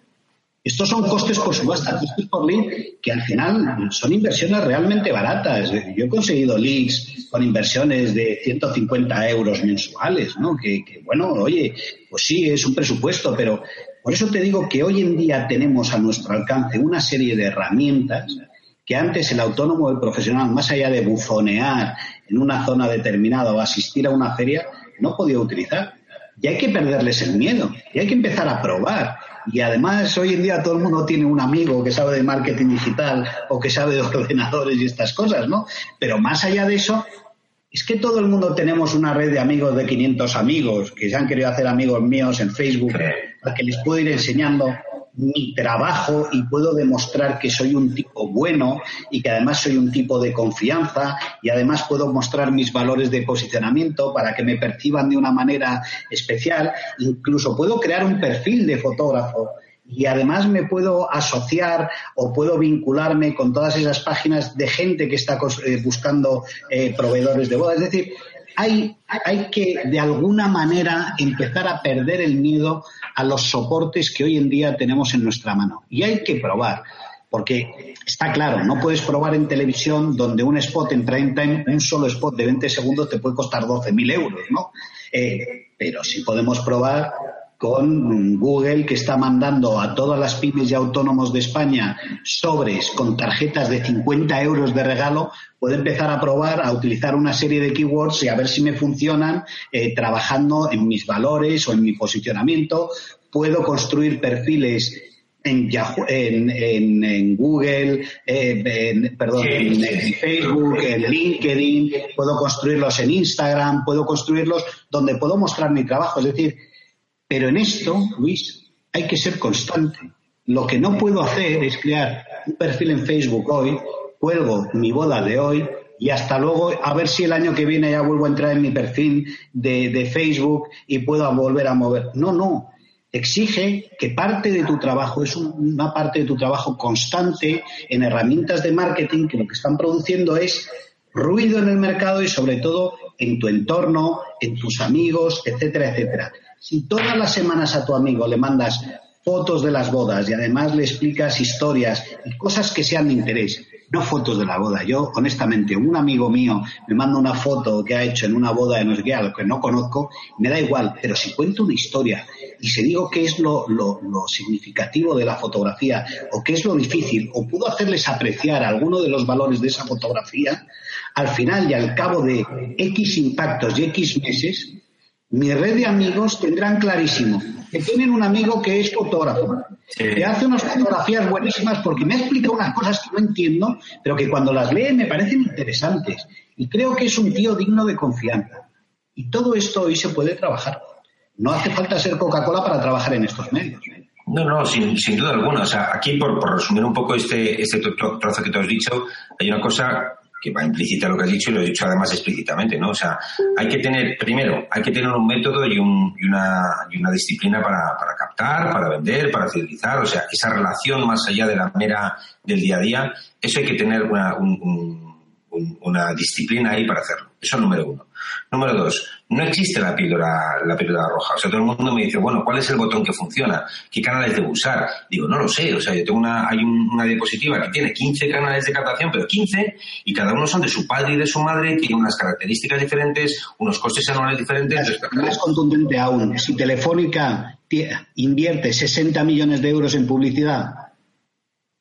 estos son costes por subasta, costes por lead, que al final son inversiones realmente baratas. Yo he conseguido leads con inversiones de 150 euros mensuales, ¿no? Que, bueno, oye, pues sí, es un presupuesto, pero por eso te digo que hoy en día tenemos a nuestro alcance una serie de herramientas que antes el autónomo o el profesional, más allá de bufonear en una zona determinada o asistir a una feria, no podía utilizar. Y hay que perderles el miedo, y hay que empezar a probar. Y además hoy en día todo el mundo tiene un amigo que sabe de marketing digital o que sabe de [LAUGHS] ordenadores y estas cosas, ¿no? Pero más allá de eso, es que todo el mundo tenemos una red de amigos de 500 amigos que se han querido hacer amigos míos en Facebook, a que les puedo ir enseñando mi trabajo y puedo demostrar que soy un tipo bueno y que además soy un tipo de confianza y además puedo mostrar mis valores de posicionamiento para que me perciban de una manera especial. Incluso puedo crear un perfil de fotógrafo y además me puedo asociar o puedo vincularme con todas esas páginas de gente que está eh, buscando eh, proveedores de boda. Es decir, hay, hay que de alguna manera empezar a perder el miedo a los soportes que hoy en día tenemos en nuestra mano. Y hay que probar. Porque está claro, no puedes probar en televisión donde un spot en prime time, un solo spot de 20 segundos te puede costar 12.000 euros, ¿no? Eh, pero sí podemos probar con Google que está mandando a todas las pymes y autónomos de España sobres con tarjetas de 50 euros de regalo, puedo empezar a probar a utilizar una serie de keywords y a ver si me funcionan eh, trabajando en mis valores o en mi posicionamiento. Puedo construir perfiles en, en, Google, eh, perdón, en, Facebook, en LinkedIn, puedo construirlos en Instagram, puedo construirlos donde puedo mostrar mi trabajo. Es decir, pero en esto, Luis, hay que ser constante. Lo que no puedo hacer es crear un perfil en Facebook hoy, cuelgo mi boda de hoy y hasta luego a ver si el año que viene ya vuelvo a entrar en mi perfil de, Facebook y puedo volver a mover. No, no. Exige que parte de tu trabajo es una parte de tu trabajo constante en herramientas de marketing que lo que están produciendo es ruido en el mercado y sobre todo en tu entorno, en tus amigos, etcétera, etcétera. Si todas las semanas a tu amigo le mandas fotos de las bodas y además le explicas historias y cosas que sean de interés, no fotos de la boda. Yo, honestamente, un amigo mío me manda una foto que ha hecho en una boda de no sé que no conozco, me da igual, pero si cuento una historia y si digo qué es lo, lo, lo significativo de la fotografía o qué es lo difícil, o puedo hacerles apreciar alguno de los valores de esa fotografía, al final y al cabo de X impactos y X meses, mi red de amigos tendrán clarísimo que tienen un amigo que es fotógrafo, que hace unas fotografías buenísimas porque me explica unas cosas que no entiendo, pero que cuando las lee me parecen interesantes. Y creo que es un tío digno de confianza. Y todo esto hoy se puede trabajar. No hace falta ser Coca-Cola para trabajar en estos medios. No, no, sin, duda alguna. O sea, aquí, por, resumir un poco este, este trozo que te has dicho, hay una cosa que va implícita lo que has dicho y lo he dicho además explícitamente, ¿no? O sea, hay que tener, primero, hay que tener un método y, un, y, una, y una disciplina para, para captar, para vender, para fidelizar, o sea, esa relación más allá de la mera del día a día, eso hay que tener una, una disciplina ahí para hacerlo. Eso es número uno. Número dos, no existe la píldora, la píldora roja. O sea, todo el mundo me dice, bueno, ¿cuál es el botón que funciona? ¿Qué canales debo usar? Digo, no lo sé. O sea, yo tengo una, hay una diapositiva que tiene 15 canales de captación, pero 15, y cada uno son de su padre y de su madre, tiene unas características diferentes, unos costes anuales diferentes. Más contundente aún, si Telefónica invierte 60 millones de euros en publicidad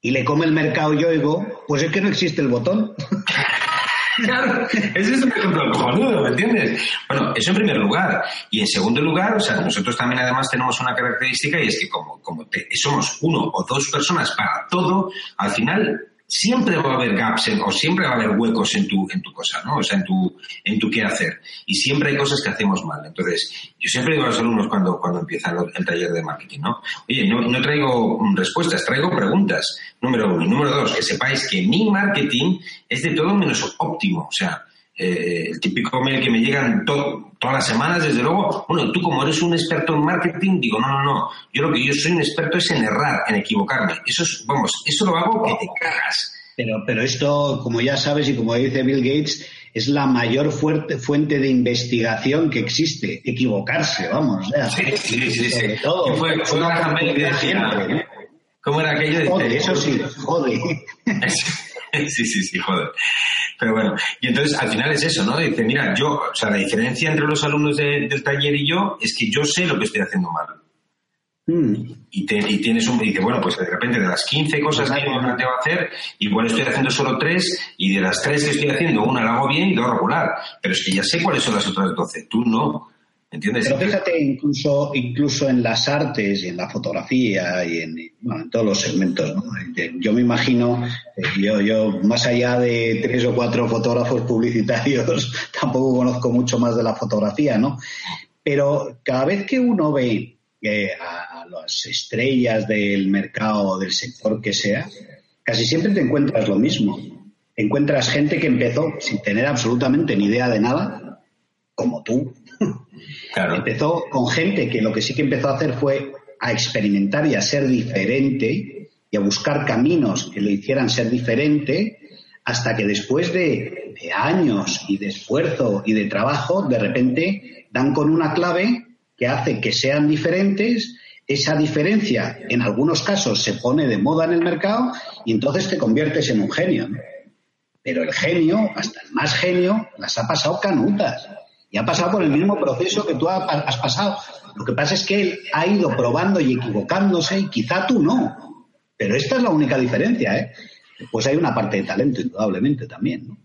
y le come el mercado Yoigo, pues es que no existe el botón. [LAUGHS] claro, ese es un ejemplo cojonudo, ¿me entiendes? Bueno, eso en primer lugar. Y en segundo lugar, o sea, nosotros también además tenemos una característica y es que como, como somos uno o dos personas para todo, al final siempre va a haber gaps o siempre va a haber huecos en tu, en tu cosa, ¿no? O sea, en tu, en tu qué hacer. Y siempre hay cosas que hacemos mal. Entonces, yo siempre digo a los alumnos cuando, cuando empiezan el taller de marketing, ¿no? Oye, no, no traigo respuestas, traigo preguntas. Número uno. Número dos, que sepáis que mi marketing es de todo menos óptimo. O sea, eh, el típico mail que me llegan todas las semanas, desde luego, bueno, tú como eres un experto en marketing, digo, no, no, no, yo lo que yo soy un experto es en errar, en equivocarme. Eso es, vamos, eso lo hago que te cagas. Pero, pero esto, como ya sabes y como dice Bill Gates, es la mayor fuerte, fuente de investigación que existe, equivocarse, vamos. sí, sí, sí. sí. Todo, fue, fue ¿Cómo era aquello? de eso sí, joder. [LAUGHS] [LAUGHS] sí, sí, sí, joder. Pero bueno, y entonces al final es eso, ¿no? Dice, mira, yo, o sea, la diferencia entre los alumnos del taller y yo es que yo sé lo que estoy haciendo mal. Mm. Y, tienes un. Y dice, bueno, pues de repente de las 15 cosas que me planteo hacer, igual estoy haciendo solo 3, y de las 3 que estoy haciendo, una la hago bien y dos regular. Pero es que ya sé cuáles son las otras 12. Tú no. Pero fíjate, incluso, incluso en las artes y en la fotografía y en, bueno, en todos los segmentos, ¿no? Yo me imagino, eh, yo, yo más allá de tres o cuatro fotógrafos publicitarios, [LAUGHS] tampoco conozco mucho más de la fotografía, ¿no? Pero cada vez que uno ve eh, a las estrellas del mercado, o del sector que sea, casi siempre te encuentras lo mismo. Encuentras gente que empezó sin tener absolutamente ni idea de nada, como tú, Empezó con gente que lo que sí que empezó a hacer fue a experimentar y a ser diferente y a buscar caminos que lo hicieran ser diferente hasta que después de, años y de esfuerzo y de trabajo, de repente dan con una clave que hace que sean diferentes. Esa diferencia, en algunos casos, se pone de moda en el mercado y entonces te conviertes en un genio. Pero el genio, hasta el más genio, las ha pasado canutas y ha pasado por el mismo proceso que tú has pasado. Lo que pasa es que él ha ido probando y equivocándose y quizá tú no. Pero esta es la única diferencia, ¿eh? Pues hay una parte de talento, indudablemente, también, ¿no?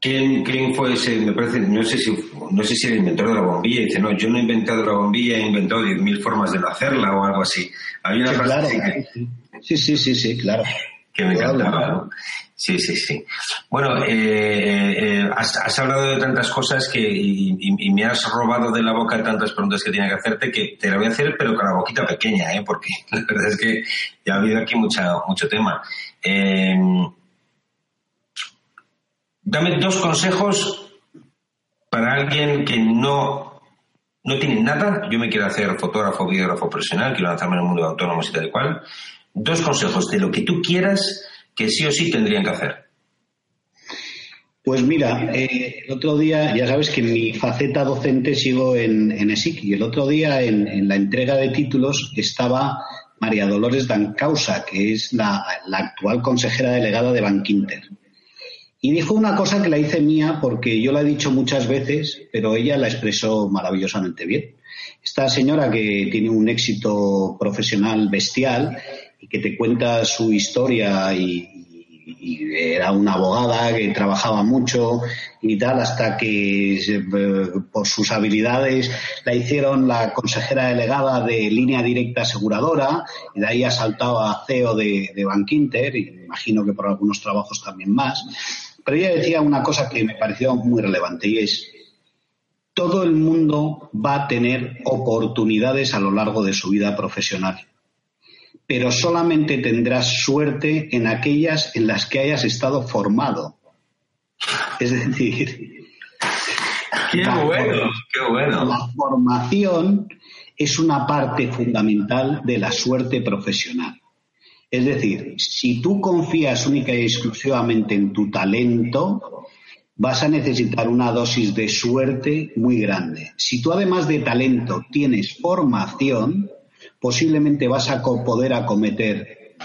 ¿Quién, fue ese? Me parece, no sé si, no sé si el inventor de la bombilla dice, no, yo no he inventado la bombilla, he inventado 10.000 formas de hacerla o algo así. Había una claro, sí, sí, sí, sí, claro. Que me encantaba, ¿no? Sí, sí, sí. Bueno, eh, eh, has, hablado de tantas cosas que y, me has robado de la boca tantas preguntas que tenía que hacerte que te la voy a hacer, pero con la boquita pequeña, ¿eh? porque [LAUGHS] la verdad es que ya ha habido aquí mucha, mucho tema. Eh, dame dos consejos para alguien que no, no tiene nada. Yo me quiero hacer fotógrafo, videógrafo profesional, quiero lanzarme en el mundo de autónomos y tal y cual. Dos consejos de lo que tú quieras que sí o sí tendrían que hacer? Pues mira, eh, el otro día, ya sabes que en mi faceta docente sigo en, en ESIC y el otro día en, la entrega de títulos estaba María Dolores Dancausa, que es la, actual consejera delegada de Bankinter. Y dijo una cosa que la hice mía porque yo la he dicho muchas veces, pero ella la expresó maravillosamente bien. Esta señora que tiene un éxito profesional bestial que te cuenta su historia y, era una abogada que trabajaba mucho y tal, hasta que eh, por sus habilidades la hicieron la consejera delegada de línea directa aseguradora y de ahí ha saltado a CEO de, de Bankinter y me imagino que por algunos trabajos también más. Pero ella decía una cosa que me pareció muy relevante y es todo el mundo va a tener oportunidades a lo largo de su vida profesional pero solamente tendrás suerte en aquellas en las que hayas estado formado. Es decir, qué bueno, qué bueno. La formación es una parte fundamental de la suerte profesional. Es decir, si tú confías única y exclusivamente en tu talento, vas a necesitar una dosis de suerte muy grande. Si tú además de talento tienes formación, posiblemente vas a poder acometer eh,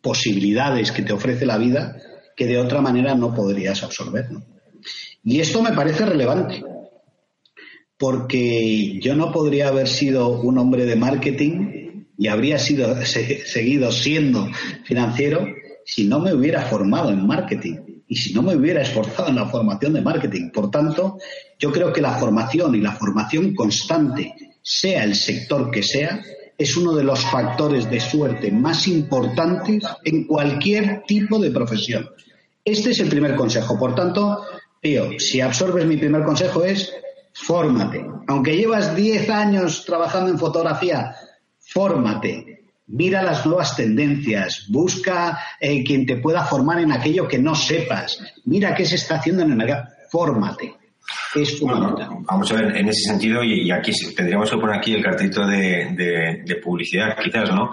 posibilidades que te ofrece la vida que de otra manera no podrías absorber. Y esto me parece relevante, porque yo no podría haber sido un hombre de marketing y habría sido, seguido siendo financiero si no me hubiera formado en marketing. y si no me hubiera esforzado en la formación de marketing. Por tanto, yo creo que la formación y la formación constante, sea el sector que sea, es uno de los factores de suerte más importantes en cualquier tipo de profesión. Este es el primer consejo. Por tanto, tío, si absorbes mi primer consejo es fórmate. Aunque llevas 10 años trabajando en fotografía, fórmate. Mira las nuevas tendencias, busca eh, quien te pueda formar en aquello que no sepas, mira qué se está haciendo en el mercado, fórmate. Es fundamental. vamos a ver, en ese sentido, y, aquí tendríamos que poner aquí el cartito de, de publicidad, quizás, ¿no?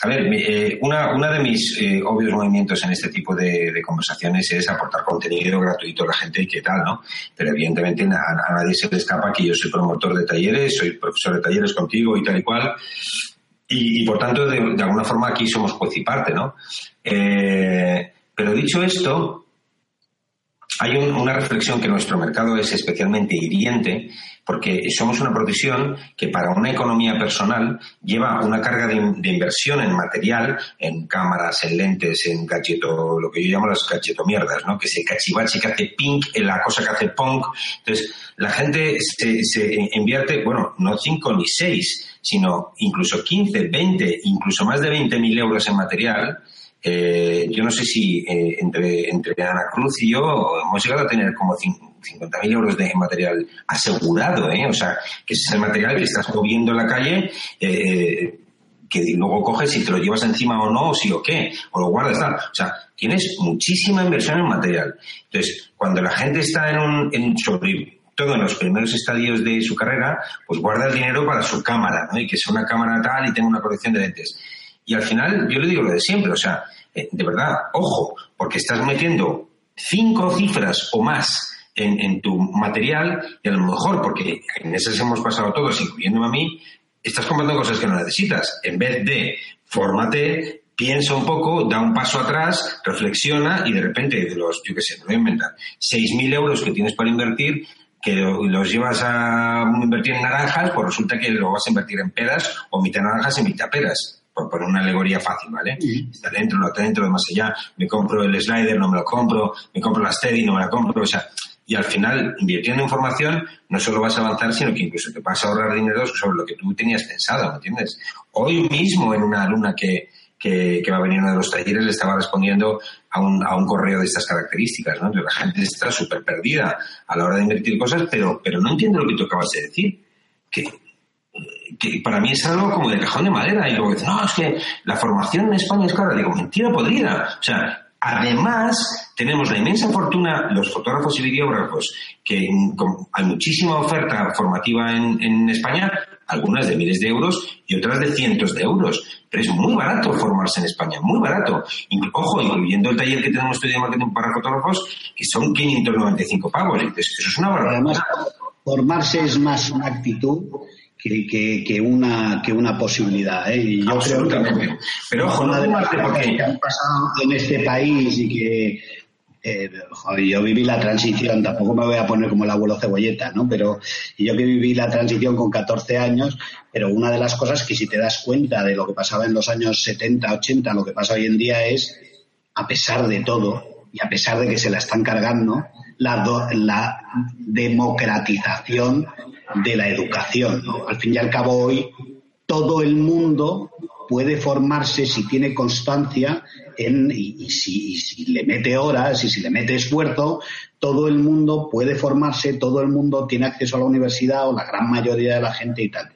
A ver, eh, una, una, de mis eh, obvios movimientos en este tipo de, conversaciones es aportar contenido gratuito a la gente y qué tal, ¿no? Pero evidentemente a, nadie se le escapa que yo soy promotor de talleres, soy profesor de talleres contigo y tal y cual. Y, por tanto, de, alguna forma aquí somos juez y parte, ¿no? Eh, pero dicho esto, hay una reflexión que nuestro mercado es especialmente hiriente porque somos una profesión que para una economía personal lleva una carga de, inversión en material, en cámaras, en lentes, en gadgeto, lo que yo llamo las gadgetomierdas, ¿no? Que se cachivache, que hace pink, la cosa que hace punk. Entonces, la gente se, se invierte, bueno, no cinco ni seis, sino incluso 15, 20, incluso más de 20.000 euros en material eh, yo no sé si eh, entre, entre Ana Cruz y yo hemos llegado a tener como 50.000 euros de material asegurado, ¿eh? O sea, que es el material que estás moviendo en la calle, eh, que luego coges si te lo llevas encima o no, o sí o qué, o lo guardas tal. O sea, tienes muchísima inversión en material. Entonces, cuando la gente está en un, en sobre todo en los primeros estadios de su carrera, pues guarda el dinero para su cámara, ¿no? Y que sea una cámara tal y tenga una colección de lentes y al final, yo le digo lo de siempre, o sea, eh, de verdad, ojo, porque estás metiendo cinco cifras o más en, tu material y a lo mejor, porque en esas hemos pasado todos, incluyéndome a mí, estás comprando cosas que no necesitas. En vez de fórmate, piensa un poco, da un paso atrás, reflexiona y de repente de los, yo qué sé, me voy a inventar, 6.000 euros que tienes para invertir, que los llevas a invertir en naranjas, pues resulta que lo vas a invertir en peras o mitad naranjas y mitad peras por poner una alegoría fácil, ¿vale? Está dentro, no está dentro, de más allá, me compro el slider, no me lo compro, me compro la steady, no me la compro, o sea, y al final, invirtiendo en formación, no solo vas a avanzar, sino que incluso te vas a ahorrar dinero sobre lo que tú tenías pensado, ¿me entiendes? Hoy mismo en una alumna que, que, va a venir uno de los talleres le estaba respondiendo a un, a un correo de estas características, ¿no? la gente está súper perdida a la hora de invertir cosas, pero, pero no entiendo lo que tú acabas de decir. Que que para mí es algo como de cajón de madera. Y luego dicen, no, es que la formación en España es cara. Digo, mentira podrida. O sea, además tenemos la inmensa fortuna, los fotógrafos y videógrafos, que hay muchísima oferta formativa en, en España, algunas de miles de euros y otras de cientos de euros. Pero es muy barato formarse en España, muy barato. ojo, incluyendo el taller que tenemos de marketing para fotógrafos, que son 595 pavos. Entonces, eso es una barbaridad. Además, formarse es más una actitud que, que, una, que una posibilidad. ¿eh? Y yo creo que, pero ojo, una de las cosas que han pasado en este país y que eh, yo viví la transición, tampoco me voy a poner como el abuelo cebolleta, ¿no? Pero yo que viví la transición con 14 años, pero una de las cosas que si te das cuenta de lo que pasaba en los años 70, 80, lo que pasa hoy en día es, a pesar de todo, y a pesar de que se la están cargando, la, democratización de la educación. Al fin y al cabo, hoy todo el mundo puede formarse si tiene constancia en, y, si, le mete horas y si le mete esfuerzo, todo el mundo puede formarse, todo el mundo tiene acceso a la universidad o la gran mayoría de la gente y tal.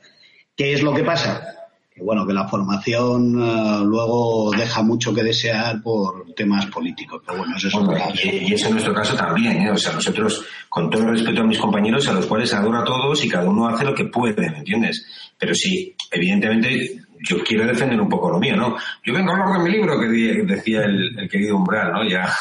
¿Qué es lo que pasa? Que bueno, que la formación uh, luego deja mucho que desear por temas políticos. Pero bueno, eso es y, y, eso en nuestro caso también, ¿eh? O sea, nosotros, con todo el respeto a mis compañeros, a los cuales adoro a todos y cada uno hace lo que puede, ¿me entiendes? Pero sí, evidentemente, yo quiero defender un poco lo mío, ¿no? Yo vengo a hablar de mi libro, que decía el, querido Umbral, ¿no? Ya,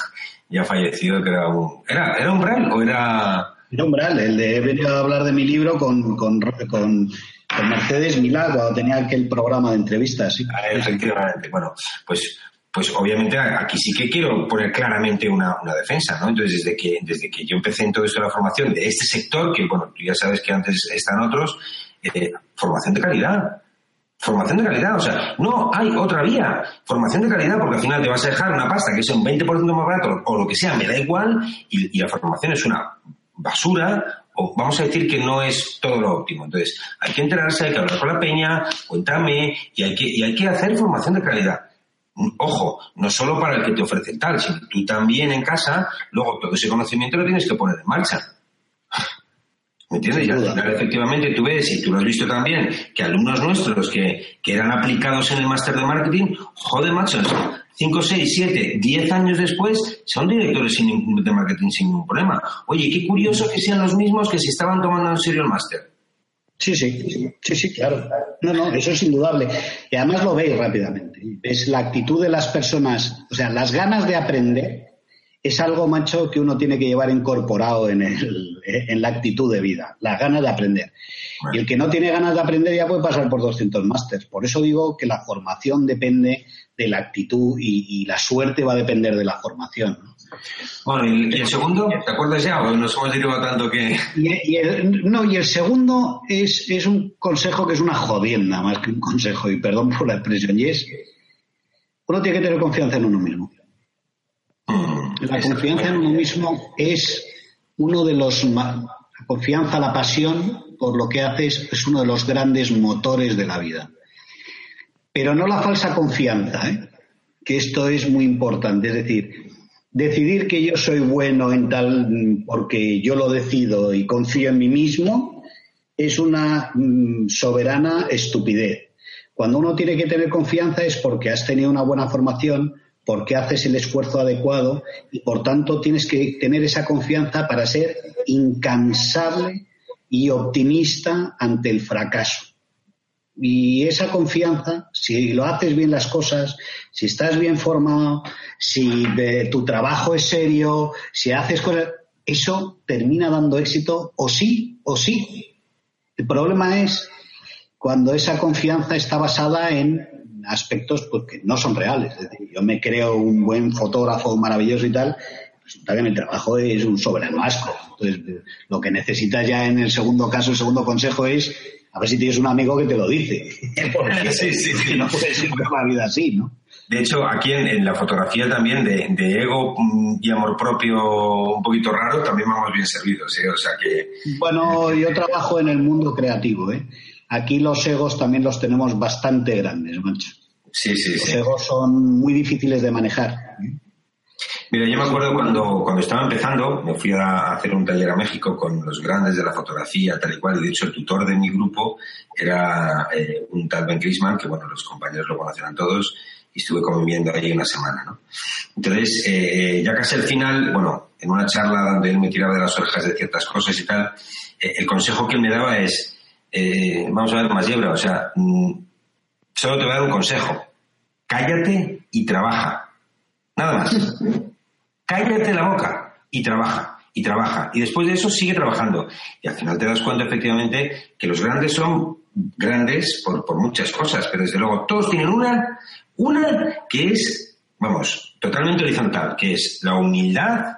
ya fallecido, que era un... ¿Era, ¿Era Umbral o era...? Era Umbral, el de he venido a hablar de mi libro con, con, con con Mercedes Milá cuando tenía aquel programa de entrevistas. ¿sí? Ah, efectivamente. Bueno, pues pues obviamente aquí sí que quiero poner claramente una, defensa, ¿no? Entonces, desde que, desde que yo empecé en todo esto la formación de este sector, que bueno, tú ya sabes que antes están otros, eh, formación de calidad. Formación de calidad, o sea, no hay otra vía. Formación de calidad, porque al final te vas a dejar una pasta que sea un 20% más barato o lo que sea, me da igual, y, la formación es una basura, o vamos a decir que no es todo lo óptimo. Entonces, hay que enterarse, hay que hablar con la peña, cuéntame, y hay que, y hay que hacer formación de calidad. Ojo, no solo para el que te ofrece tal, sino tú también en casa, luego todo ese conocimiento lo tienes que poner en marcha. ¿Me entiendes? Y al efectivamente, tú ves, y tú lo has visto también, que alumnos nuestros que, que eran aplicados en el máster de marketing, joder, macho, 5, 6, 7, 10 años después, son directores de marketing sin ningún problema. Oye, qué curioso que sean los mismos que se estaban tomando en serio el máster. Sí, sí, sí, sí, claro. No, no, eso es indudable. Y además lo veis rápidamente. Es la actitud de las personas, o sea, las ganas de aprender es algo, macho, que uno tiene que llevar incorporado en, el, en la actitud de vida, las ganas de aprender. Y el que no tiene ganas de aprender ya puede pasar por 200 másters. Por eso digo que la formación depende de la actitud y, la suerte va a depender de la formación. Bueno, ¿y, el segundo? ¿Te acuerdas ya o nos hemos derivado tanto que...? Y, el, no, y el segundo es, es un consejo que es una jodienda más que un consejo, y perdón por la expresión, y es, uno tiene que tener confianza en uno mismo. La confianza en uno mismo es uno de los. La confianza, la pasión por lo que haces es uno de los grandes motores de la vida. Pero no la falsa confianza, ¿eh? que esto es muy importante. Es decir, decidir que yo soy bueno en tal porque yo lo decido y confío en mí mismo es una mm, soberana estupidez. Cuando uno tiene que tener confianza es porque has tenido una buena formación, porque haces el esfuerzo adecuado y por tanto tienes que tener esa confianza para ser incansable y optimista ante el fracaso. Y esa confianza, si lo haces bien las cosas, si estás bien formado, si tu trabajo es serio, si haces cosas, eso termina dando éxito o sí o sí. El problema es cuando esa confianza está basada en aspectos pues, que no son reales. Es decir, yo me creo un buen fotógrafo maravilloso y tal, resulta que en el trabajo es un soberano asco. Entonces, lo que necesitas ya en el segundo caso, el segundo consejo es a ver si tienes un amigo que te lo dice. [LAUGHS] Porque sí, sí, sí. [LAUGHS] no puede ser la vida así, ¿no? De hecho, aquí en, la fotografía también de, ego mm, y amor propio un poquito raro, también vamos bien servidos, ¿eh? O sea que... Bueno, yo trabajo en el mundo creativo, ¿eh? Aquí los egos también los tenemos bastante grandes, macho. Sí, sí, los egos son muy difíciles de manejar. Mira, yo me acuerdo cuando, cuando estaba empezando, me fui a hacer un taller a México con los grandes de la fotografía, tal y cual, y de hecho el tutor de mi grupo era eh, un tal Ben Grisman, que bueno, los compañeros lo conocerán todos, y estuve conviviendo ahí una semana, ¿no? Entonces, eh, ya casi al final, bueno, en una charla donde él me tiraba de las orejas de ciertas cosas y tal, eh, el consejo que él me daba es, eh, vamos a ver más yebra, o sea, mm, solo te voy a dar un consejo. Cállate y trabaja. Nada más. Cállate la boca y trabaja, y trabaja. Y después de eso sigue trabajando. Y al final te das cuenta efectivamente que los grandes son grandes por, por muchas cosas, pero desde luego todos tienen una, una que es, vamos, totalmente horizontal, que es la humildad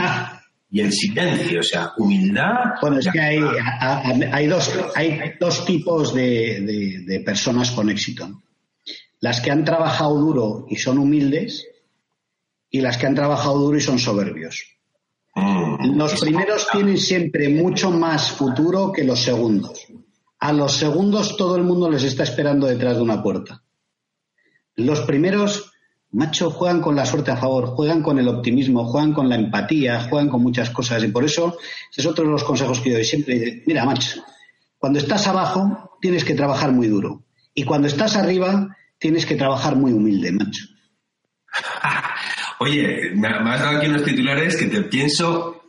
ah y el silencio, o sea, humildad. Bueno, es que hay, hay, dos, hay dos tipos de, personas con éxito. Las que han trabajado duro y son humildes y las que han trabajado duro y son soberbios. Mm. los primeros tienen siempre mucho más futuro que los segundos. A los segundos todo el mundo les está esperando detrás de una puerta. Los primeros macho, juegan con la suerte a favor, juegan con el optimismo, juegan con la empatía, juegan con muchas cosas. Y por eso, ese es otro de los consejos que yo doy siempre. Mira, macho, cuando estás abajo, tienes que trabajar muy duro. Y cuando estás arriba, tienes que trabajar muy humilde, macho. [LAUGHS] Oye, me has dado aquí unos titulares que te pienso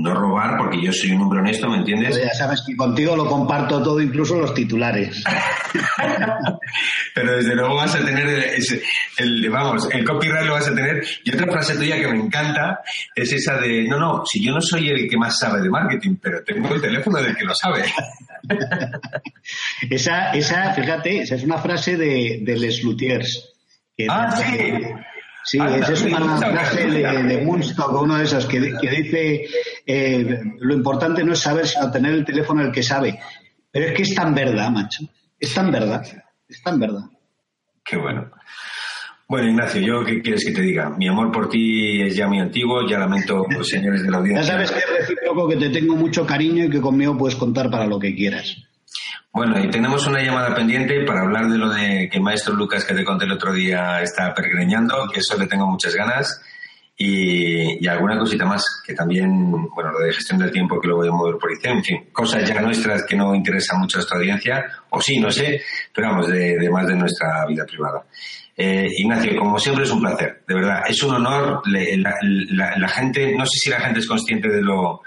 no robar porque yo soy un hombre honesto, ¿me entiendes? ya sabes que contigo lo comparto todo, incluso los titulares. [LAUGHS] Pero desde luego vas a tener el, vamos, el copyright lo vas a tener. Y otra frase tuya que me encanta es esa de, no, no, si yo no soy el que más sabe de marketing, pero tengo el teléfono del que lo sabe. [LAUGHS] esa, esa, fíjate, esa es una frase de, de Les Luthiers. ah, sí. Sí, esa es una frase de, de uno de esos, que, dice, eh, lo importante no es saber, sino tener el teléfono el que sabe. Pero es que es tan verdad, macho. Es tan verdad. Está en verdad. Qué bueno. Bueno, Ignacio, yo qué quieres que te diga. Mi amor por ti es ya muy antiguo, ya lamento, los señores de la audiencia. Ya sabes que es recíproco, que te tengo mucho cariño y que conmigo puedes contar para lo que quieras. Bueno, y tenemos una llamada pendiente para hablar de lo de que el maestro Lucas que te conté el otro día está peregrinando, que eso le tengo muchas ganas. Y, alguna cosita más, que también, bueno, lo de gestión del tiempo que lo voy a mover por ahí, en fin, cosas ya nuestras que no interesan mucho a nuestra audiencia, o sí, no sé, pero vamos, de, más de nuestra vida privada. Eh, Ignacio, como siempre es un placer, de verdad, es un honor, la, gente, no sé si la gente es consciente de lo,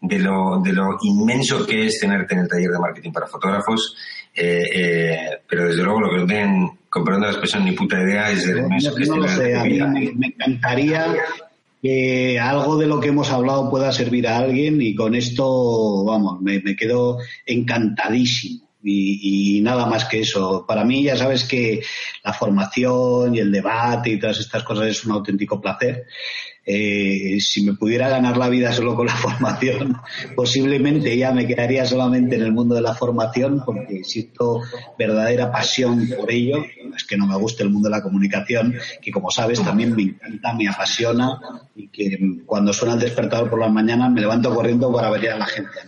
de lo, de lo inmenso que es tenerte en el taller de marketing para fotógrafos, eh, eh, pero desde luego lo que no tienen, comprando la expresión, ni puta idea es del inmenso que es no sé, a mí me, encantaría que algo de lo que hemos hablado pueda servir a alguien y con esto, vamos, me, quedo encantadísimo. Y, y, nada más que eso. Para mí ya sabes que la formación y el debate y todas estas cosas es un auténtico placer. Eh, si me pudiera ganar la vida solo con la [LAUGHS] formación, posiblemente ya me quedaría solamente en el mundo de la formación porque siento verdadera pasión por ello. Es que no me guste el mundo de la comunicación, que como sabes también me encanta, me apasiona y que cuando suena el despertador por las mañanas me levanto corriendo para ver a la gente.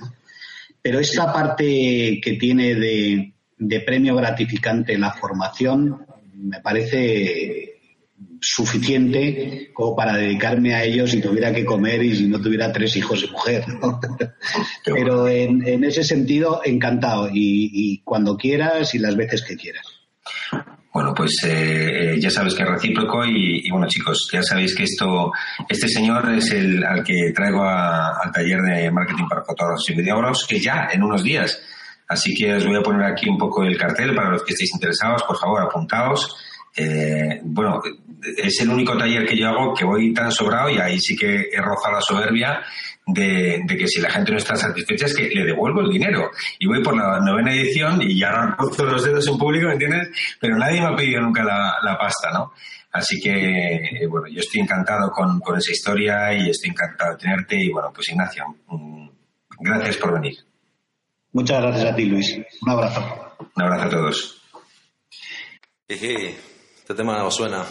Pero esta parte que tiene de, de premio gratificante la formación me parece suficiente como para dedicarme a ellos si tuviera que comer y si no tuviera tres hijos y mujer. [LAUGHS] Pero en, ese sentido, encantado. Y, cuando quieras y las veces que quieras. Bueno, pues eh, ya sabes que es recíproco y, bueno chicos, ya sabéis que esto, este señor es el al que traigo al taller de marketing para fotógrafos y videógrafos que ya en unos días. Así que os voy a poner aquí un poco el cartel para los que estéis interesados, por favor apuntaos eh, bueno, es el único taller que yo hago que voy tan sobrado y ahí sí que he rozado la soberbia de, que si la gente no está satisfecha es que le devuelvo el dinero. Y voy por la novena edición y ya puesto los dedos en público, ¿me entiendes? Pero nadie me ha pedido nunca la, pasta, ¿no? Así que, eh, bueno, yo estoy encantado con, con, esa historia y estoy encantado de tenerte. Y bueno, pues Ignacio, mm, gracias por venir. Muchas gracias a ti, Luis. Un abrazo. Un abrazo a todos. Este tema suena.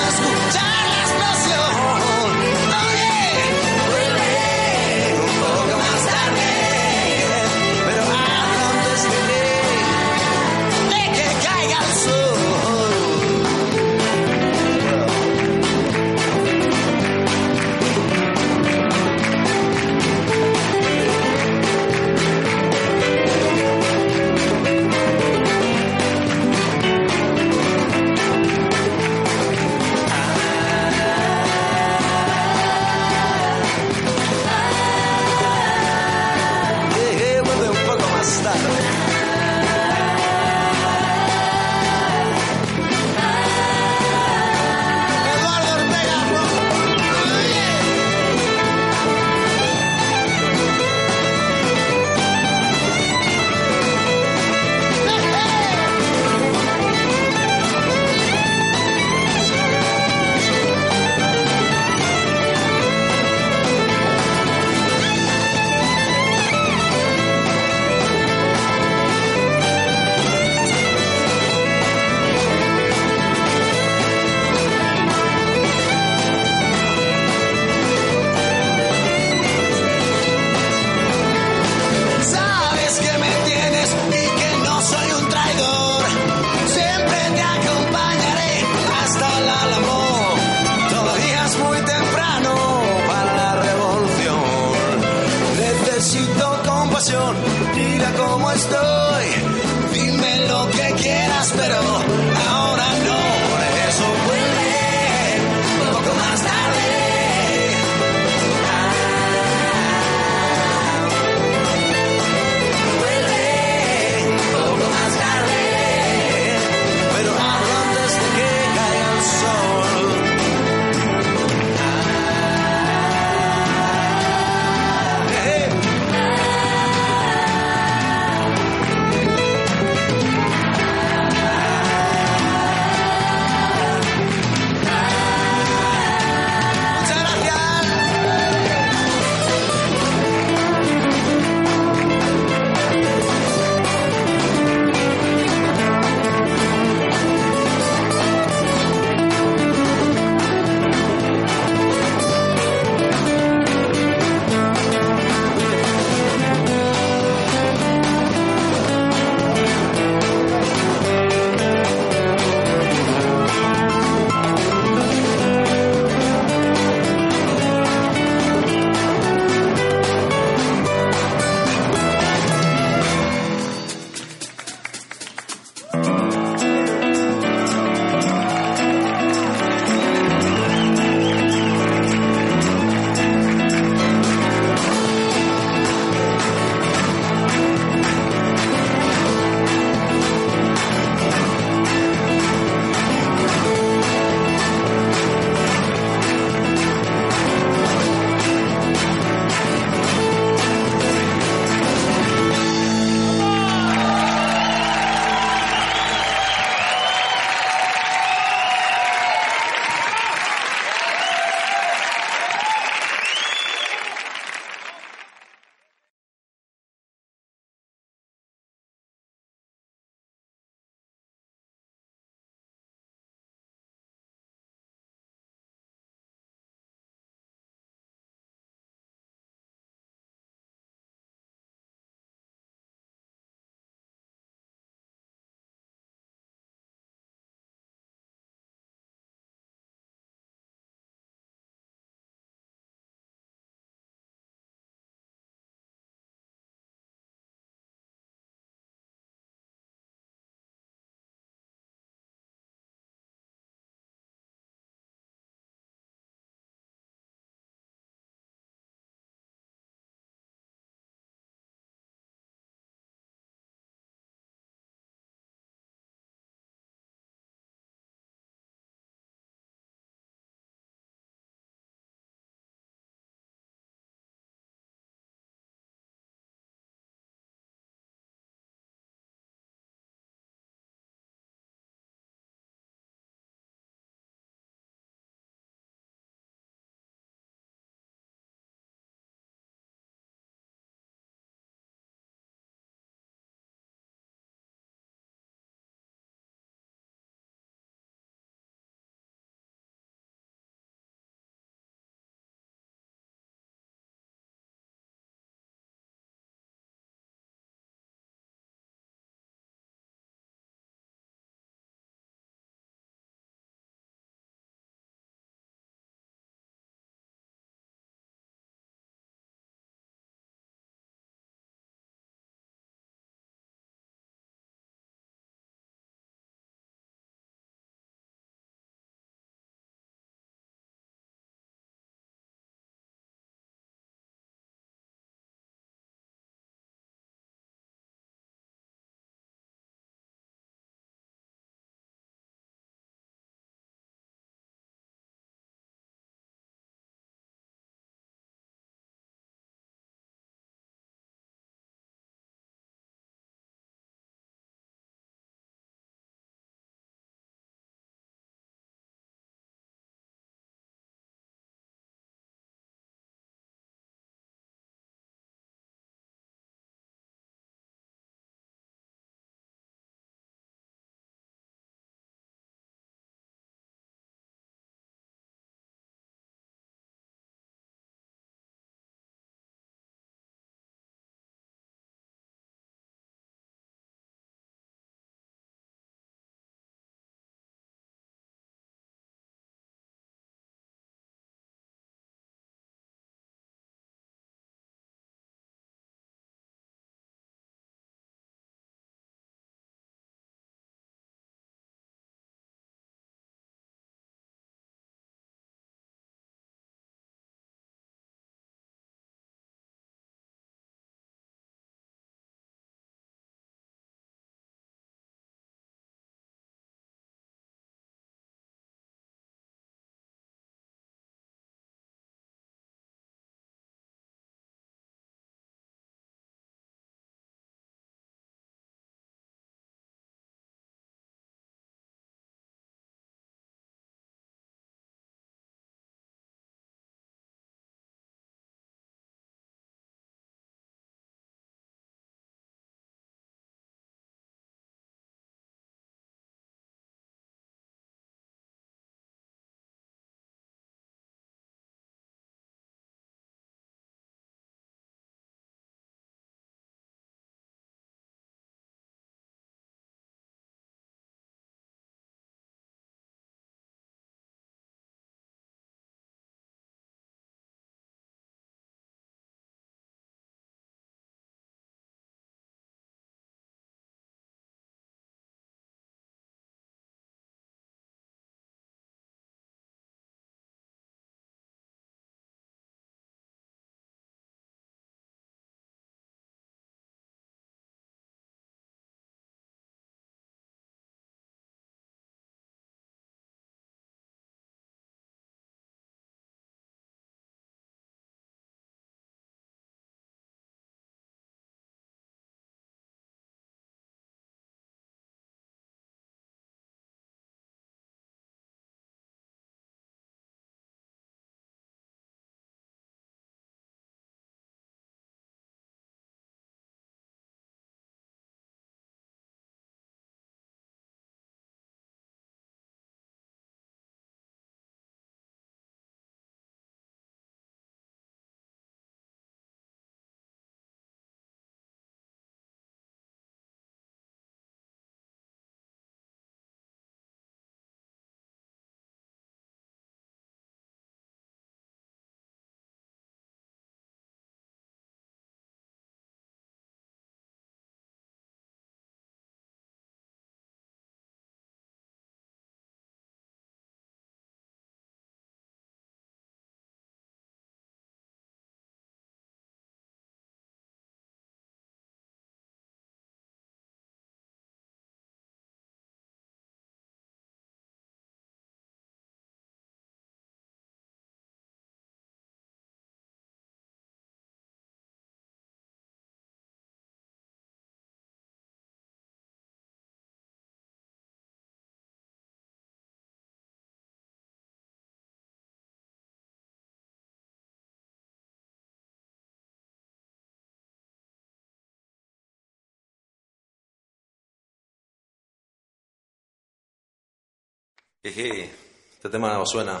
Este tema suena.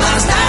Quieras, pero